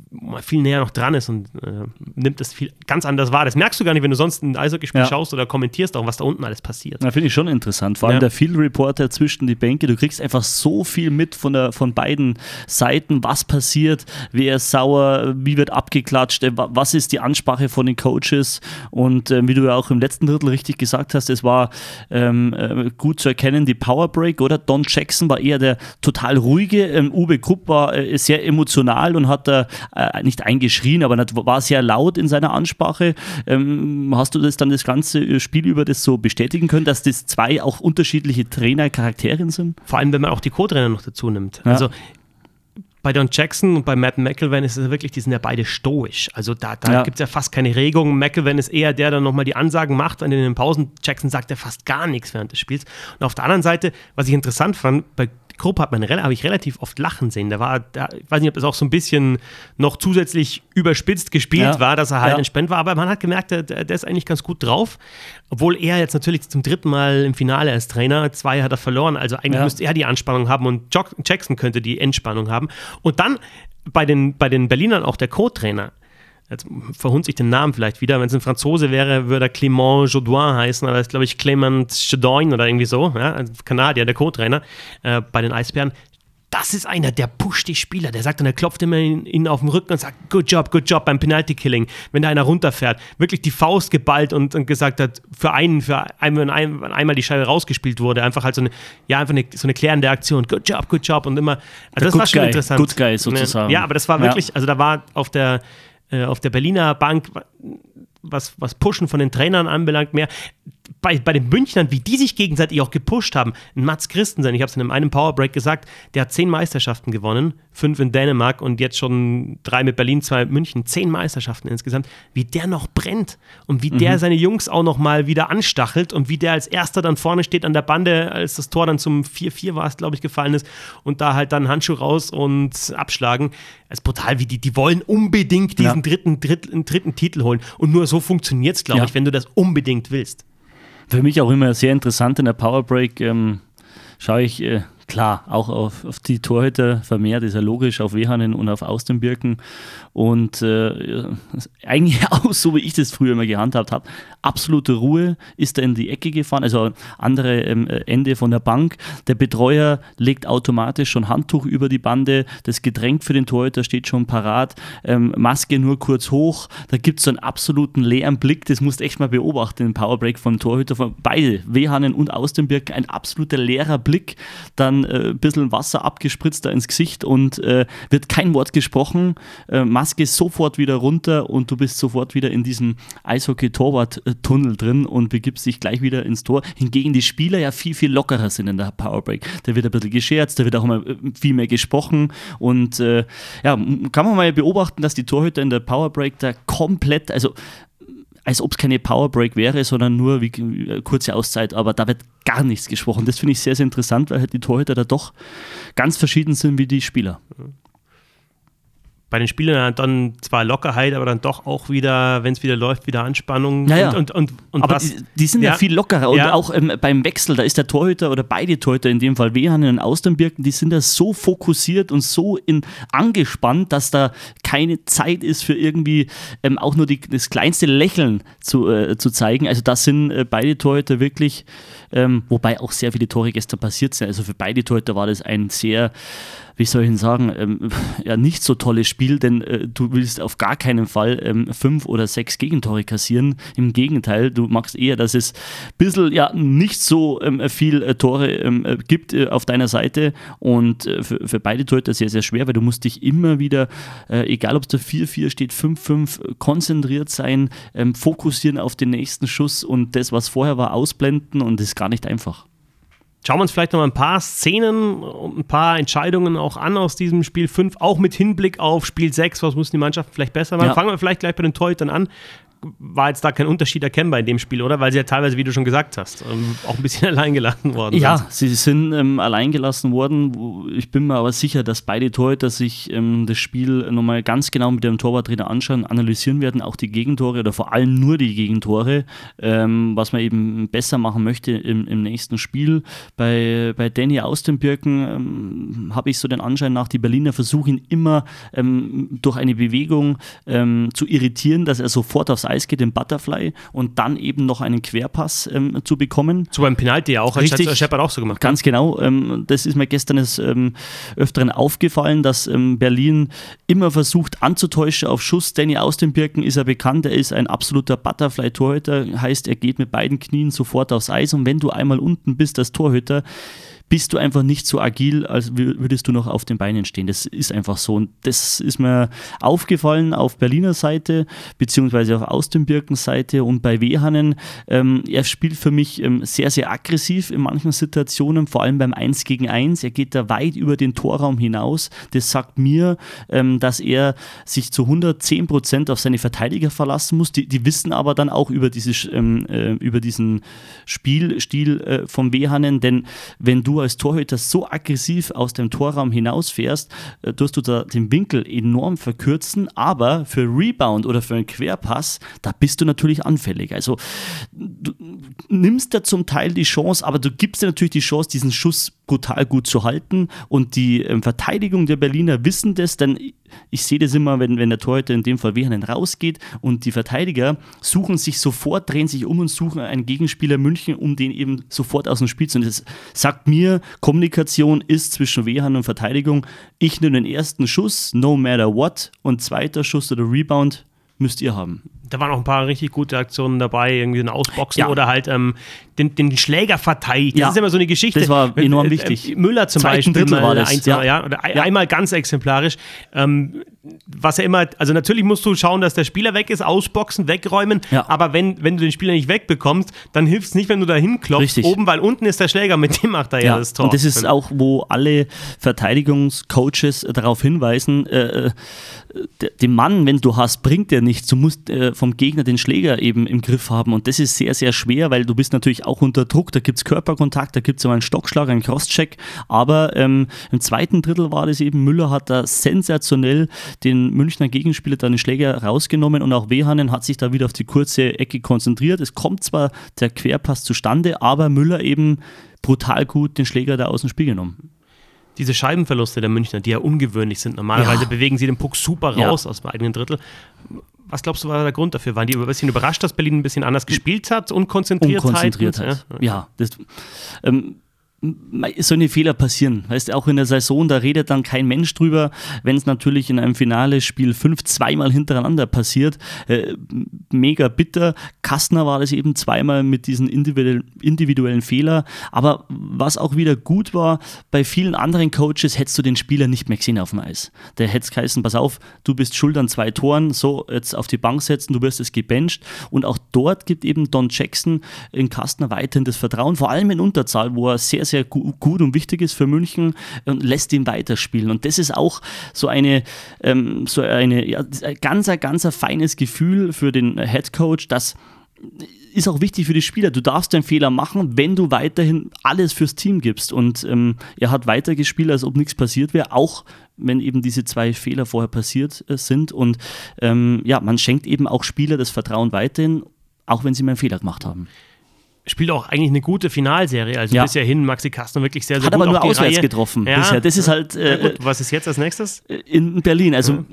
viel näher noch dran ist und äh, nimmt das viel ganz anders wahr. Das merkst du gar nicht, wenn du sonst ein Eishockeyspiel ja. schaust oder kommentierst, auch was da unten alles passiert.
Finde ich schon interessant. Vor allem ja. der Field Reporter zwischen die Bänke. Du kriegst einfach so viel mit von, der, von beiden Seiten, was passiert, wer ist sauer, wie wird abgeklatscht, äh, was ist die Ansprache von den Coaches und äh, wie du ja auch im letzten Drittel richtig gesagt hast, es war ähm, äh, gut zu erkennen, die Power Break, oder? Don Jackson war eher der total ruhige, ähm, Uwe Krupp war äh, sehr emotional und hat er äh, nicht eingeschrien, aber war sehr laut in seiner Ansprache. Ähm, hast du das dann das ganze Spiel über das so bestätigen können, dass das zwei auch unterschiedliche Trainercharaktere sind?
Vor allem, wenn man auch die Co-Trainer noch dazu nimmt. Ja. Also bei Don Jackson und bei Matt McElwain ist es wirklich, die sind ja beide stoisch. Also da, da ja. gibt es ja fast keine Regung. McElwain ist eher der, der dann nochmal die Ansagen macht und in den Pausen. Jackson sagt ja fast gar nichts während des Spiels. Und auf der anderen Seite, was ich interessant fand, bei Krupp hat man habe ich relativ oft lachen sehen. Da war, da, ich weiß nicht, ob das auch so ein bisschen noch zusätzlich überspitzt gespielt ja. war, dass er halt ja. entspannt war, aber man hat gemerkt, der, der, ist eigentlich ganz gut drauf. Obwohl er jetzt natürlich zum dritten Mal im Finale als Trainer, zwei hat er verloren, also eigentlich ja. müsste er die Anspannung haben und Jackson könnte die Entspannung haben. Und dann bei den, bei den Berlinern auch der Co-Trainer jetzt verhunzt sich den Namen vielleicht wieder, wenn es ein Franzose wäre, würde er Clément Jaudoin heißen, aber das ist, glaube ich, Clément Jaudoin oder irgendwie so, ja, also Kanadier, der Co-Trainer äh, bei den Eisbären. Das ist einer, der pusht die Spieler. Der sagt dann, er klopft immer ihnen auf den Rücken und sagt, good job, good job beim Penalty Killing. Wenn da einer runterfährt, wirklich die Faust geballt und, und gesagt hat, für einen, für einen, wenn einmal die Scheibe rausgespielt wurde, einfach halt so eine, ja, einfach eine, so eine klärende Aktion. Good job, good job und immer. Also das war schon guy, interessant.
Good guy sozusagen.
Ja, aber das war wirklich, ja. also da war auf der, auf der Berliner Bank, was, was Pushen von den Trainern anbelangt, mehr bei, bei den Münchnern, wie die sich gegenseitig auch gepusht haben. Mats Christensen, ich habe es in einem Powerbreak gesagt, der hat zehn Meisterschaften gewonnen, fünf in Dänemark und jetzt schon drei mit Berlin, zwei mit München, zehn Meisterschaften insgesamt. Wie der noch brennt und wie mhm. der seine Jungs auch noch mal wieder anstachelt und wie der als erster dann vorne steht an der Bande, als das Tor dann zum 4-4 war es, glaube ich, gefallen ist und da halt dann Handschuh raus und abschlagen. Es ist brutal, wie die, die wollen unbedingt diesen ja. dritten, dritten, dritten Titel holen und nur so funktioniert es, glaube ja. ich, wenn du das unbedingt willst.
Für mich auch immer sehr interessant in der Powerbreak ähm, schaue ich äh, klar auch auf, auf, die Torhüter vermehrt, ist ja logisch, auf Wehanen und auf Austenbirken und äh, eigentlich auch so, wie ich das früher immer gehandhabt habe. Absolute Ruhe ist er in die Ecke gefahren, also andere ähm, Ende von der Bank. Der Betreuer legt automatisch schon Handtuch über die Bande, das Getränk für den Torhüter steht schon parat, ähm, Maske nur kurz hoch, da gibt es so einen absoluten leeren Blick, das musst du echt mal beobachten, den Powerbreak vom Torhüter, von beide, Wehanen und Austenbirken, ein absoluter leerer Blick. Dann dann äh, ein bisschen Wasser abgespritzt da ins Gesicht und äh, wird kein Wort gesprochen. Äh, Maske sofort wieder runter und du bist sofort wieder in diesem Eishockey-Torwart-Tunnel drin und begibst dich gleich wieder ins Tor. Hingegen die Spieler ja viel, viel lockerer sind in der Powerbreak. Da wird ein bisschen gescherzt, da wird auch immer äh, viel mehr gesprochen und äh, ja, kann man mal beobachten, dass die Torhüter in der Powerbreak da komplett, also als ob es keine Powerbreak wäre, sondern nur wie, wie, kurze Auszeit, aber da wird gar nichts gesprochen. Das finde ich sehr, sehr interessant, weil halt die Torhüter da doch ganz verschieden sind wie die Spieler
bei den Spielern dann zwar Lockerheit, aber dann doch auch wieder, wenn es wieder läuft, wieder Anspannung.
Naja.
Und, und, und, und
aber
was,
die, die sind ja,
ja,
viel lockerer. Und
Ja.
auch ähm, beim Wechsel, da ist der Torhüter oder beide Torhüter, in dem Fall Wehanen und Austernbirken, die sind da so fokussiert und so in, angespannt, dass da keine Zeit ist für irgendwie ähm, auch nur die, das kleinste Lächeln zu, äh, zu zeigen. Also das sind äh, beide Torhüter wirklich, ähm, wobei auch sehr viele Tore gestern passiert sind. Also für beide Torhüter war das ein sehr wie soll ich denn sagen, ähm, ja, nicht so tolles Spiel, denn äh, du willst auf gar keinen Fall ähm, fünf oder sechs Gegentore kassieren. Im Gegenteil, du magst eher, dass es ein bisschen ja, nicht so ähm, viel äh, Tore ähm, äh, gibt äh, auf deiner Seite und äh, für, für beide Torhüter sehr, sehr schwer, weil du musst dich immer wieder, äh, egal ob es da 4-4 steht, 5-5, konzentriert sein, ähm, fokussieren auf den nächsten Schuss und das, was vorher war, ausblenden und das ist gar nicht einfach.
Schauen wir uns vielleicht noch mal ein paar Szenen und ein paar Entscheidungen auch an aus diesem Spiel 5, auch mit Hinblick auf Spiel 6. Was müssen die Mannschaften vielleicht besser machen?
Ja.
Fangen wir vielleicht gleich bei den Torhütern an. War jetzt da kein Unterschied erkennbar in dem Spiel, oder? Weil sie ja teilweise, wie du schon gesagt hast, ähm, auch ein bisschen allein gelassen worden
Ja,
sind.
sie sind ähm, allein gelassen worden. Wo- Ich bin mir aber sicher, dass beide Torhüter sich ähm, das Spiel nochmal ganz genau mit dem Torwarttrainer anschauen, analysieren werden, auch die Gegentore oder vor allem nur die Gegentore, ähm, was man eben besser machen möchte im, im nächsten Spiel. Bei, bei Danny aus den Birken ähm, habe ich so den Anschein nach, die Berliner versuchen ihn immer ähm, durch eine Bewegung zu irritieren, dass er sofort aufs Eis geht, im Butterfly und dann eben noch einen Querpass ähm, zu bekommen.
So beim Penalty ja auch, hat
Richtig.
Shepard auch so gemacht.
Ganz genau. Ähm, das ist mir gestern des ähm, Öfteren aufgefallen, dass ähm, Berlin immer versucht anzutäuschen auf Schuss. Danny aus den Birken ist er bekannt. Er ist ein absoluter Butterfly-Torhüter. Heißt, er geht mit beiden Knien sofort aufs Eis. Und wenn du einmal unten bist als Torhüter, bist du einfach nicht so agil, als wür- würdest du noch auf den Beinen stehen. Das ist einfach so. Und das ist mir aufgefallen auf Berliner Seite, beziehungsweise auf Austenbirken Seite und bei Wehanen. Ähm, er spielt für mich ähm, sehr, sehr aggressiv in manchen Situationen, vor allem beim 1 gegen 1. Er geht da weit über den Torraum hinaus. Das sagt mir, ähm, dass er sich zu 110 Prozent auf seine Verteidiger verlassen muss. Die, die wissen aber dann auch über, dieses, ähm, äh, über diesen Spielstil äh, vom Wehanen, denn wenn du als Torhüter so aggressiv aus dem Torraum hinausfährst, äh, du da den Winkel enorm verkürzen, aber für Rebound oder für einen Querpass, da bist du natürlich anfällig. Also du nimmst da zum Teil die Chance, aber du gibst dir natürlich die Chance, diesen Schuss brutal gut zu halten und die ähm, Verteidigung der Berliner wissen das, denn ich, sehe das immer, wenn, wenn der Torhüter in dem Fall Wehanen rausgeht und die Verteidiger suchen sich sofort, drehen sich um und suchen einen Gegenspieler München, um den eben sofort aus dem Spiel zu nehmen. Das sagt mir, Kommunikation ist zwischen Wehan und Verteidigung. Ich nehme den ersten Schuss, no matter what, und zweiter Schuss oder Rebound müsst ihr haben.
Da waren auch ein paar richtig gute Aktionen dabei, irgendwie ein Ausboxen
Ja.
oder halt ähm, den, den Schläger verteidigt. Das
Ja.
ist immer so eine Geschichte.
Das war
Wenn-
enorm
äh,
wichtig.
äh, Müller zum
Zweiten
Beispiel.
Drittel war das,
eins-
ja.
ja, oder ein- einmal ganz exemplarisch. Ähm, was ja immer, also natürlich musst du schauen, dass der Spieler weg ist, ausboxen, wegräumen.
Ja.
Aber wenn, wenn du den Spieler nicht wegbekommst, dann hilft es nicht, wenn du da hinklopfst oben, weil unten ist der Schläger, mit dem macht er ja, das Tor.
Und das ist auch, wo alle Verteidigungscoaches darauf hinweisen, äh, äh, den Mann, wenn du hast, bringt der nichts. Du musst äh, vom Gegner den Schläger eben im Griff haben. Und das ist sehr, sehr schwer, weil du bist natürlich auch unter Druck. Da gibt es Körperkontakt, da gibt es immer einen Stockschlag, einen Crosscheck. Aber ähm, im zweiten Drittel war das eben, Müller hat da sensationell den Münchner Gegenspieler da den Schläger rausgenommen und auch Wehanen hat sich da wieder auf die kurze Ecke konzentriert. Es kommt zwar der Querpass zustande, aber Müller eben brutal gut den Schläger da aus dem Spiel genommen.
diese Scheibenverluste der Münchner, die ja ungewöhnlich sind. Normalerweise
Ja.
bewegen sie den Puck super
Ja.
raus aus dem eigenen Drittel. Was glaubst du, war der Grund dafür? Waren die ein bisschen überrascht, dass Berlin ein bisschen anders gespielt hat? Unkonzentriertheit?
Unkonzentriertheit.
Und,
Ja, das, ähm, so eine Fehler passieren. Weißt auch in der Saison, da redet dann kein Mensch drüber. Wenn es natürlich in einem Finale Spiel 5 zweimal hintereinander passiert, äh, mega bitter. Kastner war das eben zweimal mit diesen individuellen, individuellen Fehler. Aber was auch wieder gut war, bei vielen anderen Coaches hättest du den Spieler nicht mehr gesehen auf dem Eis. Der hätte es geheißen, pass auf, du bist schuld an zwei Toren, so jetzt auf die Bank setzen, du wirst es gebencht. Und auch dort gibt eben Don Jackson in Kastner weiterhin das Vertrauen, vor allem in Unterzahl, wo er sehr, sehr gut und wichtig ist für München und lässt ihn weiterspielen. Und das ist auch so eine, ähm, so eine ja, ganz, ganz ein feines Gefühl für den Head Coach, dass ist auch wichtig für die Spieler. Du darfst einen Fehler machen, wenn du weiterhin alles fürs Team gibst. Und ähm, er hat weitergespielt, als ob nichts passiert wäre, auch wenn eben diese zwei Fehler vorher passiert äh, sind. Und ähm, ja, man schenkt eben auch Spieler das Vertrauen weiterhin, auch wenn sie mal einen Fehler gemacht haben
spielt auch eigentlich eine gute Finalserie. Also ja. bisher hin Maxi Kastner wirklich sehr, sehr
Hat
gut.
Hat aber nur auswärts Reihe. getroffen ja. bisher. Das ist halt.
Äh, Was ist jetzt als nächstes?
Äh, in Berlin. Also ja.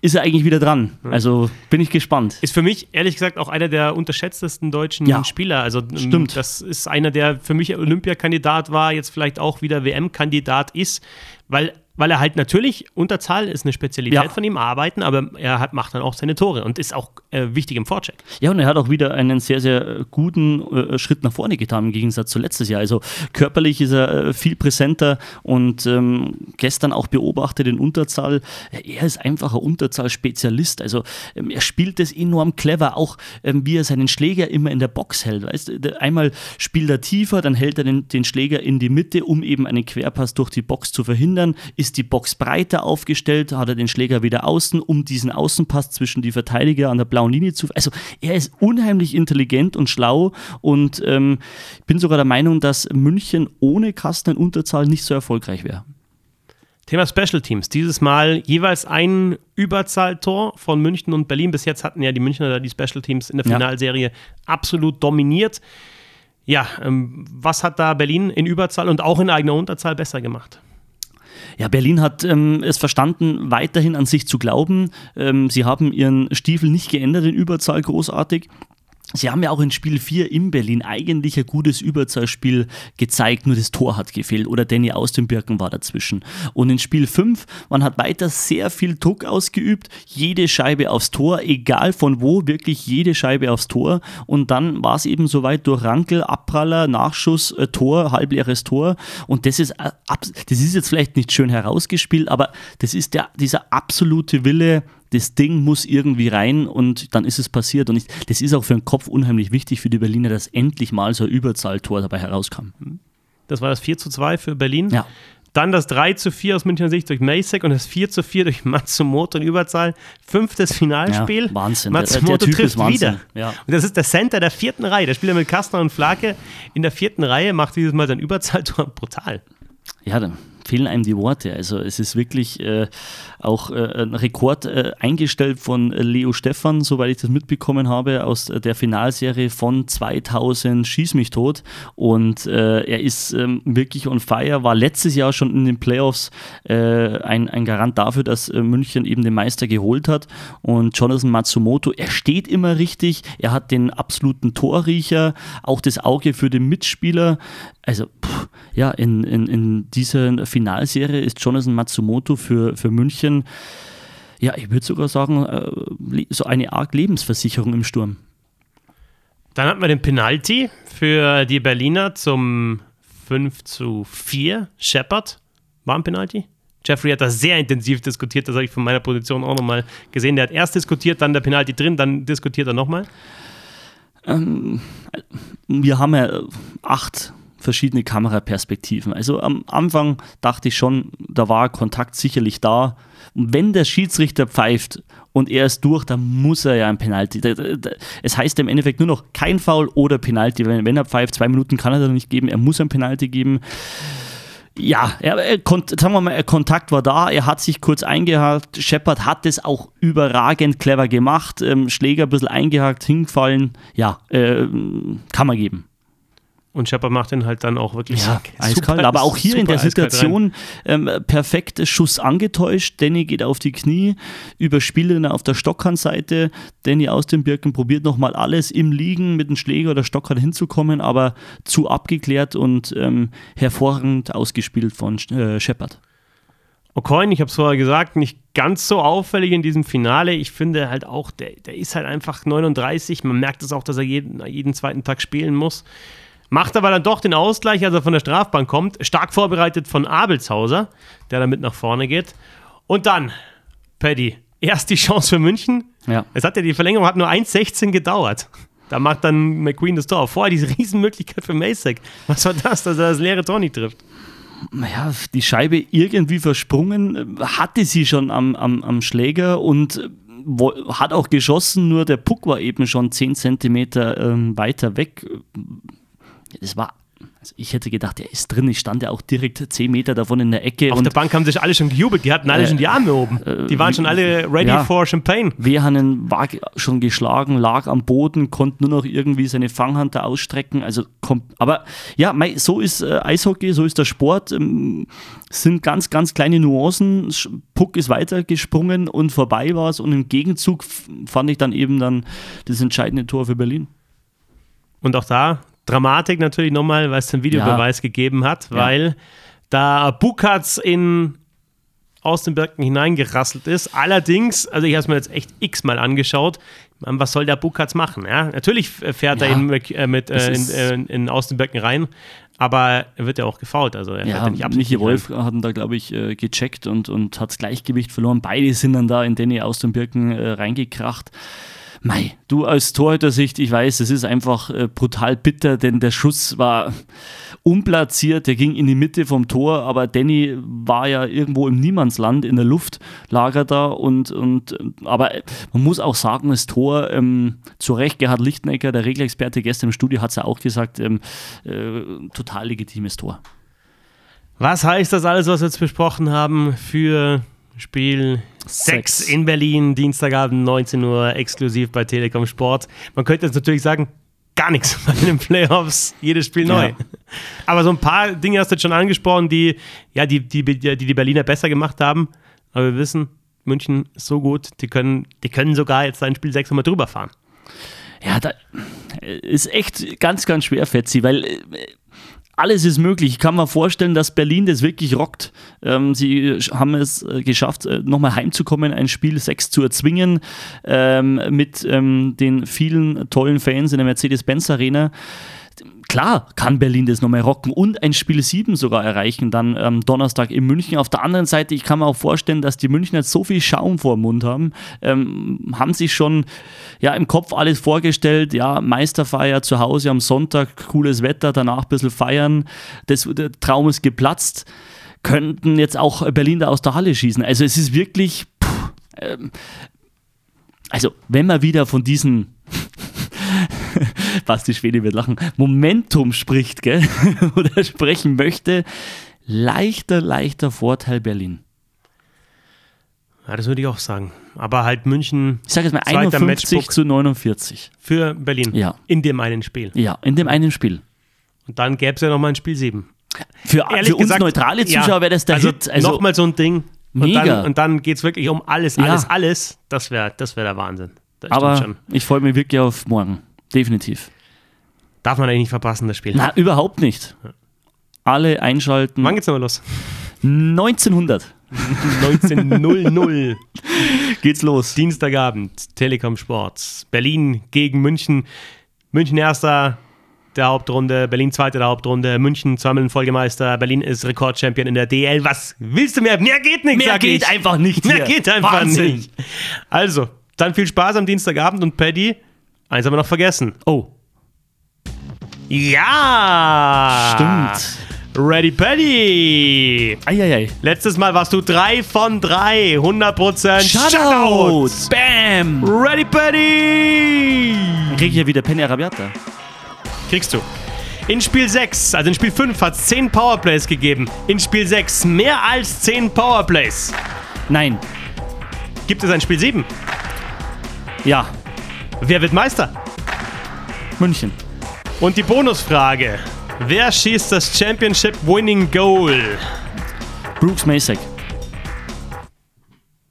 ist er eigentlich wieder dran. Also bin ich gespannt.
Ist für mich ehrlich gesagt auch einer der unterschätztesten deutschen Spieler. Also ähm,
Stimmt.
das ist einer, der für mich Olympiakandidat war, jetzt vielleicht auch wieder WM-Kandidat ist, weil weil er halt natürlich, Unterzahl ist eine Spezialität ja. von ihm, arbeiten, aber er hat, macht dann auch seine Tore und ist auch äh, wichtig im Vorcheck.
Ja, und er hat auch wieder einen sehr, sehr guten äh, Schritt nach vorne getan im Gegensatz zu letztes Jahr. Also körperlich ist er äh, viel präsenter und ähm, gestern auch beobachtet in Unterzahl. Er ist einfach ein Unterzahl-Spezialist. Also ähm, er spielt es enorm clever, auch ähm, wie er seinen Schläger immer in der Box hält. Weißt? Einmal spielt er tiefer, dann hält er den, den Schläger in die Mitte, um eben einen Querpass durch die Box zu verhindern ist die Box breiter aufgestellt, hat er den Schläger wieder außen, um diesen Außenpass zwischen die Verteidiger an der blauen Linie zu. Also er ist unheimlich intelligent und schlau und ähm, bin sogar der Meinung, dass München ohne Kasten in Unterzahl nicht so erfolgreich wäre.
Thema Special Teams. Dieses Mal jeweils ein Überzahltor von München und Berlin. Bis jetzt hatten ja die Münchner die Special Teams in der Finalserie ja. absolut dominiert. Ja, ähm, was hat da Berlin in Überzahl und auch in eigener Unterzahl besser gemacht?
Ja, Berlin hat ähm, es verstanden, weiterhin an sich zu glauben. Ähm, sie haben ihren Stiefel nicht geändert in Überzahl großartig. Sie haben ja auch in Spiel 4 in Berlin eigentlich ein gutes Überzahlspiel gezeigt, nur das Tor hat gefehlt oder Danny aus dem Birken war dazwischen. Und in Spiel 5, man hat weiter sehr viel Druck ausgeübt, jede Scheibe aufs Tor, egal von wo, wirklich jede Scheibe aufs Tor. Und dann war es eben soweit durch Rankel, Abpraller, Nachschuss, äh, Tor, halbleeres Tor. Und das ist, äh, das ist jetzt vielleicht nicht schön herausgespielt, aber das ist der, dieser absolute Wille, das Ding muss irgendwie rein und dann ist es passiert. Und ich, das ist auch für den Kopf unheimlich wichtig für die Berliner, dass endlich mal so ein Überzahltor dabei herauskam.
Das war das 4 zu 2 für Berlin.
Ja.
Dann das 3 zu 4 aus Münchner Sicht durch Masek und das 4 zu 4 durch Matsumoto in Überzahl. Fünftes Finalspiel.
Ja, Wahnsinn.
Matsumoto der, der trifft wieder.
Ja.
Und das ist der Center der vierten Reihe. Der Spieler mit Kastner und Flake in der vierten Reihe macht dieses Mal sein Überzahltor brutal.
Ja, dann fehlen einem die Worte. Also es ist wirklich äh, auch äh, ein Rekord äh, eingestellt von äh, Leo Stephan, soweit ich das mitbekommen habe, aus der Finalserie von 2000 Schieß mich tot. Und äh, er ist ähm, wirklich on fire, war letztes Jahr schon in den Playoffs äh, ein, ein Garant dafür, dass München eben den Meister geholt hat. Und Jonathan Matsumoto, er steht immer richtig, er hat den absoluten Torriecher, auch das Auge für den Mitspieler. Also pff, ja, in, in, in dieser Finalserie ist Jonathan Matsumoto für, für München, ja, ich würde sogar sagen, äh, so eine Art Lebensversicherung im Sturm.
Dann hatten wir den Penalty für die Berliner zum 5 zu 4. Shepard war ein Penalty. Jeffrey hat das sehr intensiv diskutiert, das habe ich von meiner Position auch nochmal gesehen. Der hat erst diskutiert, dann der Penalty drin, dann diskutiert er nochmal.
Ähm, wir haben ja acht verschiedene Kameraperspektiven. Also am Anfang dachte ich schon, da war Kontakt sicherlich da. Und wenn der Schiedsrichter pfeift und er ist durch, dann muss er ja ein Penalty. Es heißt im Endeffekt nur noch kein Foul oder Penalty. Wenn, er pfeift, zwei Minuten kann er da nicht geben, er muss ein Penalty geben. Ja, er, er, sagen wir mal, der Kontakt war da, er hat sich kurz eingehakt. Shepard hat es auch überragend clever gemacht. Ähm, Schläger ein bisschen eingehakt, hingefallen. Ja, äh, kann man geben.
Und Shepard macht den halt dann auch wirklich
Ja,
super-
eiskalt. Aber auch hier in der. Situation ähm, perfekt Schuss angetäuscht. Danny geht auf die Knie, überspielt ihn auf der Stockhandseite. Danny aus den Birken probiert nochmal alles im Liegen mit dem Schläger oder Stockhand hinzukommen, aber zu abgeklärt und ähm, hervorragend ausgespielt von äh, Shepard.
O'Coin, ich habe es vorher gesagt, nicht ganz so auffällig in diesem Finale. Ich finde halt auch, der, der ist halt einfach 39. Man merkt es auch, dass er jeden, jeden zweiten Tag spielen muss. Macht aber dann doch den Ausgleich, als er von der Strafbank kommt. Stark vorbereitet von Abelshauser, der dann mit nach vorne geht. Und dann, Paddy, erst die Chance für München.
Ja.
Es hat ja die Verlängerung hat nur 1,16 gedauert. Da macht dann McQueen das Tor. Vorher diese Riesenmöglichkeit für Masek. Was war das, dass er das leere Tor nicht trifft?
naja, die Scheibe irgendwie versprungen, hatte sie schon am, am, am Schläger und äh, wo, hat auch geschossen, nur der Puck war eben schon 10 Zentimeter ähm, weiter weg. Das war, also ich hätte gedacht, er ist drin. Ich stand ja auch direkt 10 Meter davon in der Ecke.
Auf der Bank haben sich alle schon gejubelt. Die hatten alle
Äh,
schon die Arme oben. Die waren schon alle ready
ja.
for Champagne.
Wehanen war schon geschlagen, lag am Boden, konnte nur noch irgendwie seine Fanghand da ausstrecken. Also kommt, aber ja, so ist äh, Eishockey, so ist der Sport. Ähm, sind ganz, ganz kleine Nuancen. Puck ist weitergesprungen und vorbei war es. Und im Gegenzug fand ich dann eben dann das entscheidende Tor für Berlin.
Und auch da Dramatik natürlich nochmal, weil es den Videobeweis gegeben hat,
Ja.
weil da Bukatz in aus den Birken hineingerasselt ist. Allerdings, also ich habe es mir jetzt echt x-mal angeschaut. Was soll der Bukatz machen? Ja? Natürlich fährt er
Ja.
in, äh, mit, äh, in, äh, in aus den Birken rein, aber er wird ja auch gefault. Also er
Ja,
ja nicht
Michi Wolf hat ihn da, glaube ich, äh, gecheckt und, und hat das Gleichgewicht verloren. Beide sind dann da in Danny aus den Birken äh, reingekracht. Mei, du aus Torhüter-Sicht, ich weiß, es ist einfach äh, brutal bitter, denn der Schuss war unplatziert, der ging in die Mitte vom Tor, aber Danny war ja irgendwo im Niemandsland in der Luft, lag er da und, und aber äh, man muss auch sagen, das Tor, ähm, zu Recht, Gerhard Lichtnecker, der Regelexperte gestern im Studio, hat es ja auch gesagt, ähm, äh, total legitimes Tor.
Was heißt das alles, was wir jetzt besprochen haben, für Spiel 6
Sechs.
in Berlin, Dienstagabend 19 Uhr, exklusiv bei Telekom Sport? Man könnte jetzt natürlich sagen, gar nichts bei den Playoffs, jedes Spiel neu.
Ja.
Aber so ein paar Dinge hast du jetzt schon angesprochen, die ja, die, die, die, die Berliner besser gemacht haben. Aber wir wissen, München ist so gut, die können, die können sogar jetzt ein Spiel 6 nochmal drüber fahren.
Ja, da ist echt ganz, ganz schwer, Fetzi, weil äh, alles ist möglich. Ich kann mir vorstellen, dass Berlin das wirklich rockt. Ähm, sie haben es äh, geschafft, äh, nochmal heimzukommen, ein Spiel 6 zu erzwingen ähm, mit ähm, den vielen tollen Fans in der Mercedes-Benz Arena. Klar kann Berlin das nochmal rocken und ein Spiel 7 sogar erreichen, dann am Donnerstag in München. Auf der anderen Seite, ich kann mir auch vorstellen, dass die Münchner so viel Schaum vor dem Mund haben, ähm, haben sich schon ja, im Kopf alles vorgestellt, ja, Meisterfeier zu Hause am Sonntag, cooles Wetter, danach ein bisschen feiern, das, der Traum ist geplatzt, könnten jetzt auch Berlin da aus der Halle schießen. Also es ist wirklich, pff, ähm, also wenn man wieder von diesen Basti Schwede wird lachen, Momentum spricht, gell? oder sprechen möchte, leichter, leichter Vorteil Berlin.
Ja, das würde ich auch sagen. Aber halt München
Ich sage jetzt mal
Zweiter
51
Matchbook.
zu 49.
für Berlin
Ja.
in dem einen Spiel.
Ja, in dem einen Spiel.
Und dann gäbe es ja nochmal ein Spiel 7.
Für, für uns
gesagt,
neutrale
ja.
Zuschauer wäre das der
also
Hit. Also,
nochmal so ein Ding. Und
Mega.
dann, und dann geht es wirklich um alles,
Ja.
alles, alles. Das wäre das wär der Wahnsinn. Das
aber
schon.
ich freue mich wirklich auf morgen. Definitiv.
Darf man eigentlich nicht verpassen, das Spiel.
Na, überhaupt nicht. Alle einschalten.
Wann geht's nochmal los?
1900
19.00
geht's los.
Dienstagabend, Telekom Sports. Berlin gegen München. München erster der Hauptrunde, Berlin zweiter der Hauptrunde, München zweimal Folgemeister, Berlin ist Rekordchampion in der DL. Was willst du mehr? Mehr geht nicht,
Mehr geht
ich.
einfach nicht.
Mehr
hier.
geht einfach
Wahnsinn.
nicht. Also, dann viel Spaß am Dienstagabend und Paddy, eins haben wir noch vergessen.
Oh,
Ja!
stimmt.
Ready Paddy!
Eieiei.
Letztes Mal warst du 3 von 3, 100%
Shutout. Bam.
Ready Paddy!
Krieg ich ja wieder Penny Arabiata.
Kriegst du. In Spiel 6, also in Spiel 5 hat es 10 Powerplays gegeben. In Spiel 6 mehr als 10 Powerplays.
Nein.
Gibt es ein Spiel 7?
Ja.
Wer wird Meister?
München.
Und die Bonusfrage. Wer schießt das Championship Winning Goal?
Brooks Masek.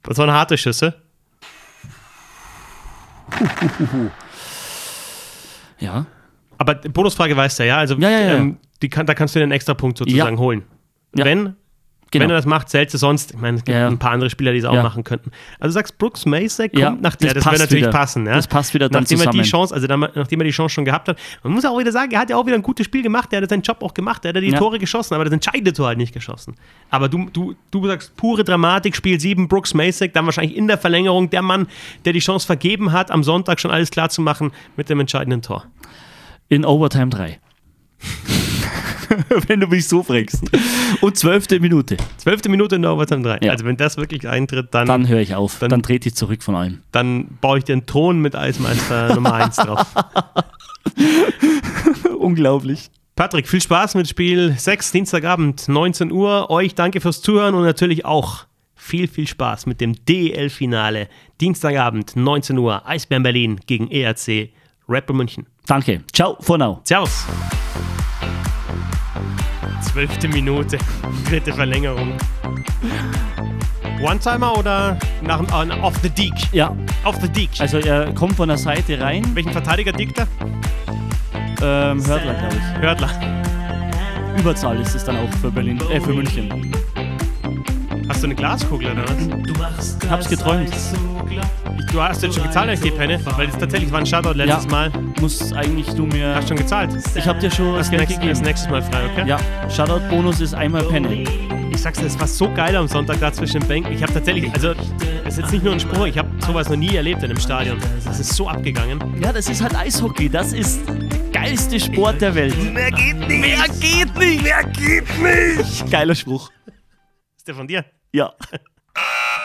Das waren harte Schüsse.
Ja.
Aber die Bonusfrage weißt du ja, also
Ja, ja, ja.
Ähm, kann, da kannst du dir einen extra Punkt sozusagen holen.
Ja.
Wenn,
Genau.
wenn er das macht, zählt es sonst. Ich meine, es gibt
Ja.
ein paar andere Spieler, die es auch
Ja.
machen könnten. Also du sagst, Brooks Masek kommt nach
das
ja, das
passt
wäre natürlich
wieder.
passen.
Das passt wieder dann
nachdem er die
zusammen.
Chance, also dann, nachdem er die Chance schon gehabt hat. Man muss auch wieder sagen, er hat ja auch wieder ein gutes Spiel gemacht, er hat seinen Job auch gemacht, er hat die. Tore geschossen, aber das entscheidende Tor halt nicht geschossen. Aber du, du, du sagst pure Dramatik, Spiel 7, Brooks Masek, dann wahrscheinlich in der Verlängerung der Mann, der die Chance vergeben hat, am Sonntag schon alles klar zu machen mit dem entscheidenden Tor.
In Overtime 3. Wenn du mich so fragst. Und zwölfte Minute.
Zwölfte Minute in der Overtime 3.
Ja.
Also wenn das wirklich eintritt, dann,
Dann höre ich auf.
Dann-
Dann, trete ich zurück von allem.
dann baue ich den Thron mit Eismeister Nummer 1 drauf.
Unglaublich.
Patrick, viel Spaß mit Spiel 6, Dienstagabend, 19 Uhr. Euch danke fürs Zuhören und natürlich auch viel, viel Spaß mit dem DEL-Finale. Dienstagabend, 19 Uhr, Eisbären Berlin gegen ERC Rapper München.
Danke. Ciao, for now.
Servus. Zwölfte Minute, dritte Verlängerung. One-Timer oder nach äh, off the Deek?
Ja,
Off the Deek.
also er kommt von der Seite rein.
Welchen Verteidiger diegt er?
Ähm, Hörtler, glaube ich.
Hörtler.
Überzahl ist es dann auch für Berlin, äh, für München.
Hast du eine Glaskugel oder was?
Hab's geträumt.
Ich, du hast jetzt schon gezahlt, ich gebe Penne, weil es tatsächlich war ein Shoutout letztes
Ja.
Mal.
Muss eigentlich du mir.
Hast schon gezahlt.
Ich habe dir schon das
Das
Geld
nächste, das nächstes Mal frei, okay?
Ja, Shoutout-Bonus ist einmal Penne.
Ich sag's dir, es war so geil am Sonntag da zwischen den Bänken. Ich habe tatsächlich, also, es ist jetzt nicht nur ein Spruch, ich habe sowas noch nie erlebt in einem Stadion. Das ist so abgegangen.
Ja, das ist halt Eishockey. Das ist der geilste Sport der Welt.
Mehr geht nicht! Mehr geht nicht! Mehr geht nicht!
Geiler Spruch.
Ist der von dir?
Ja.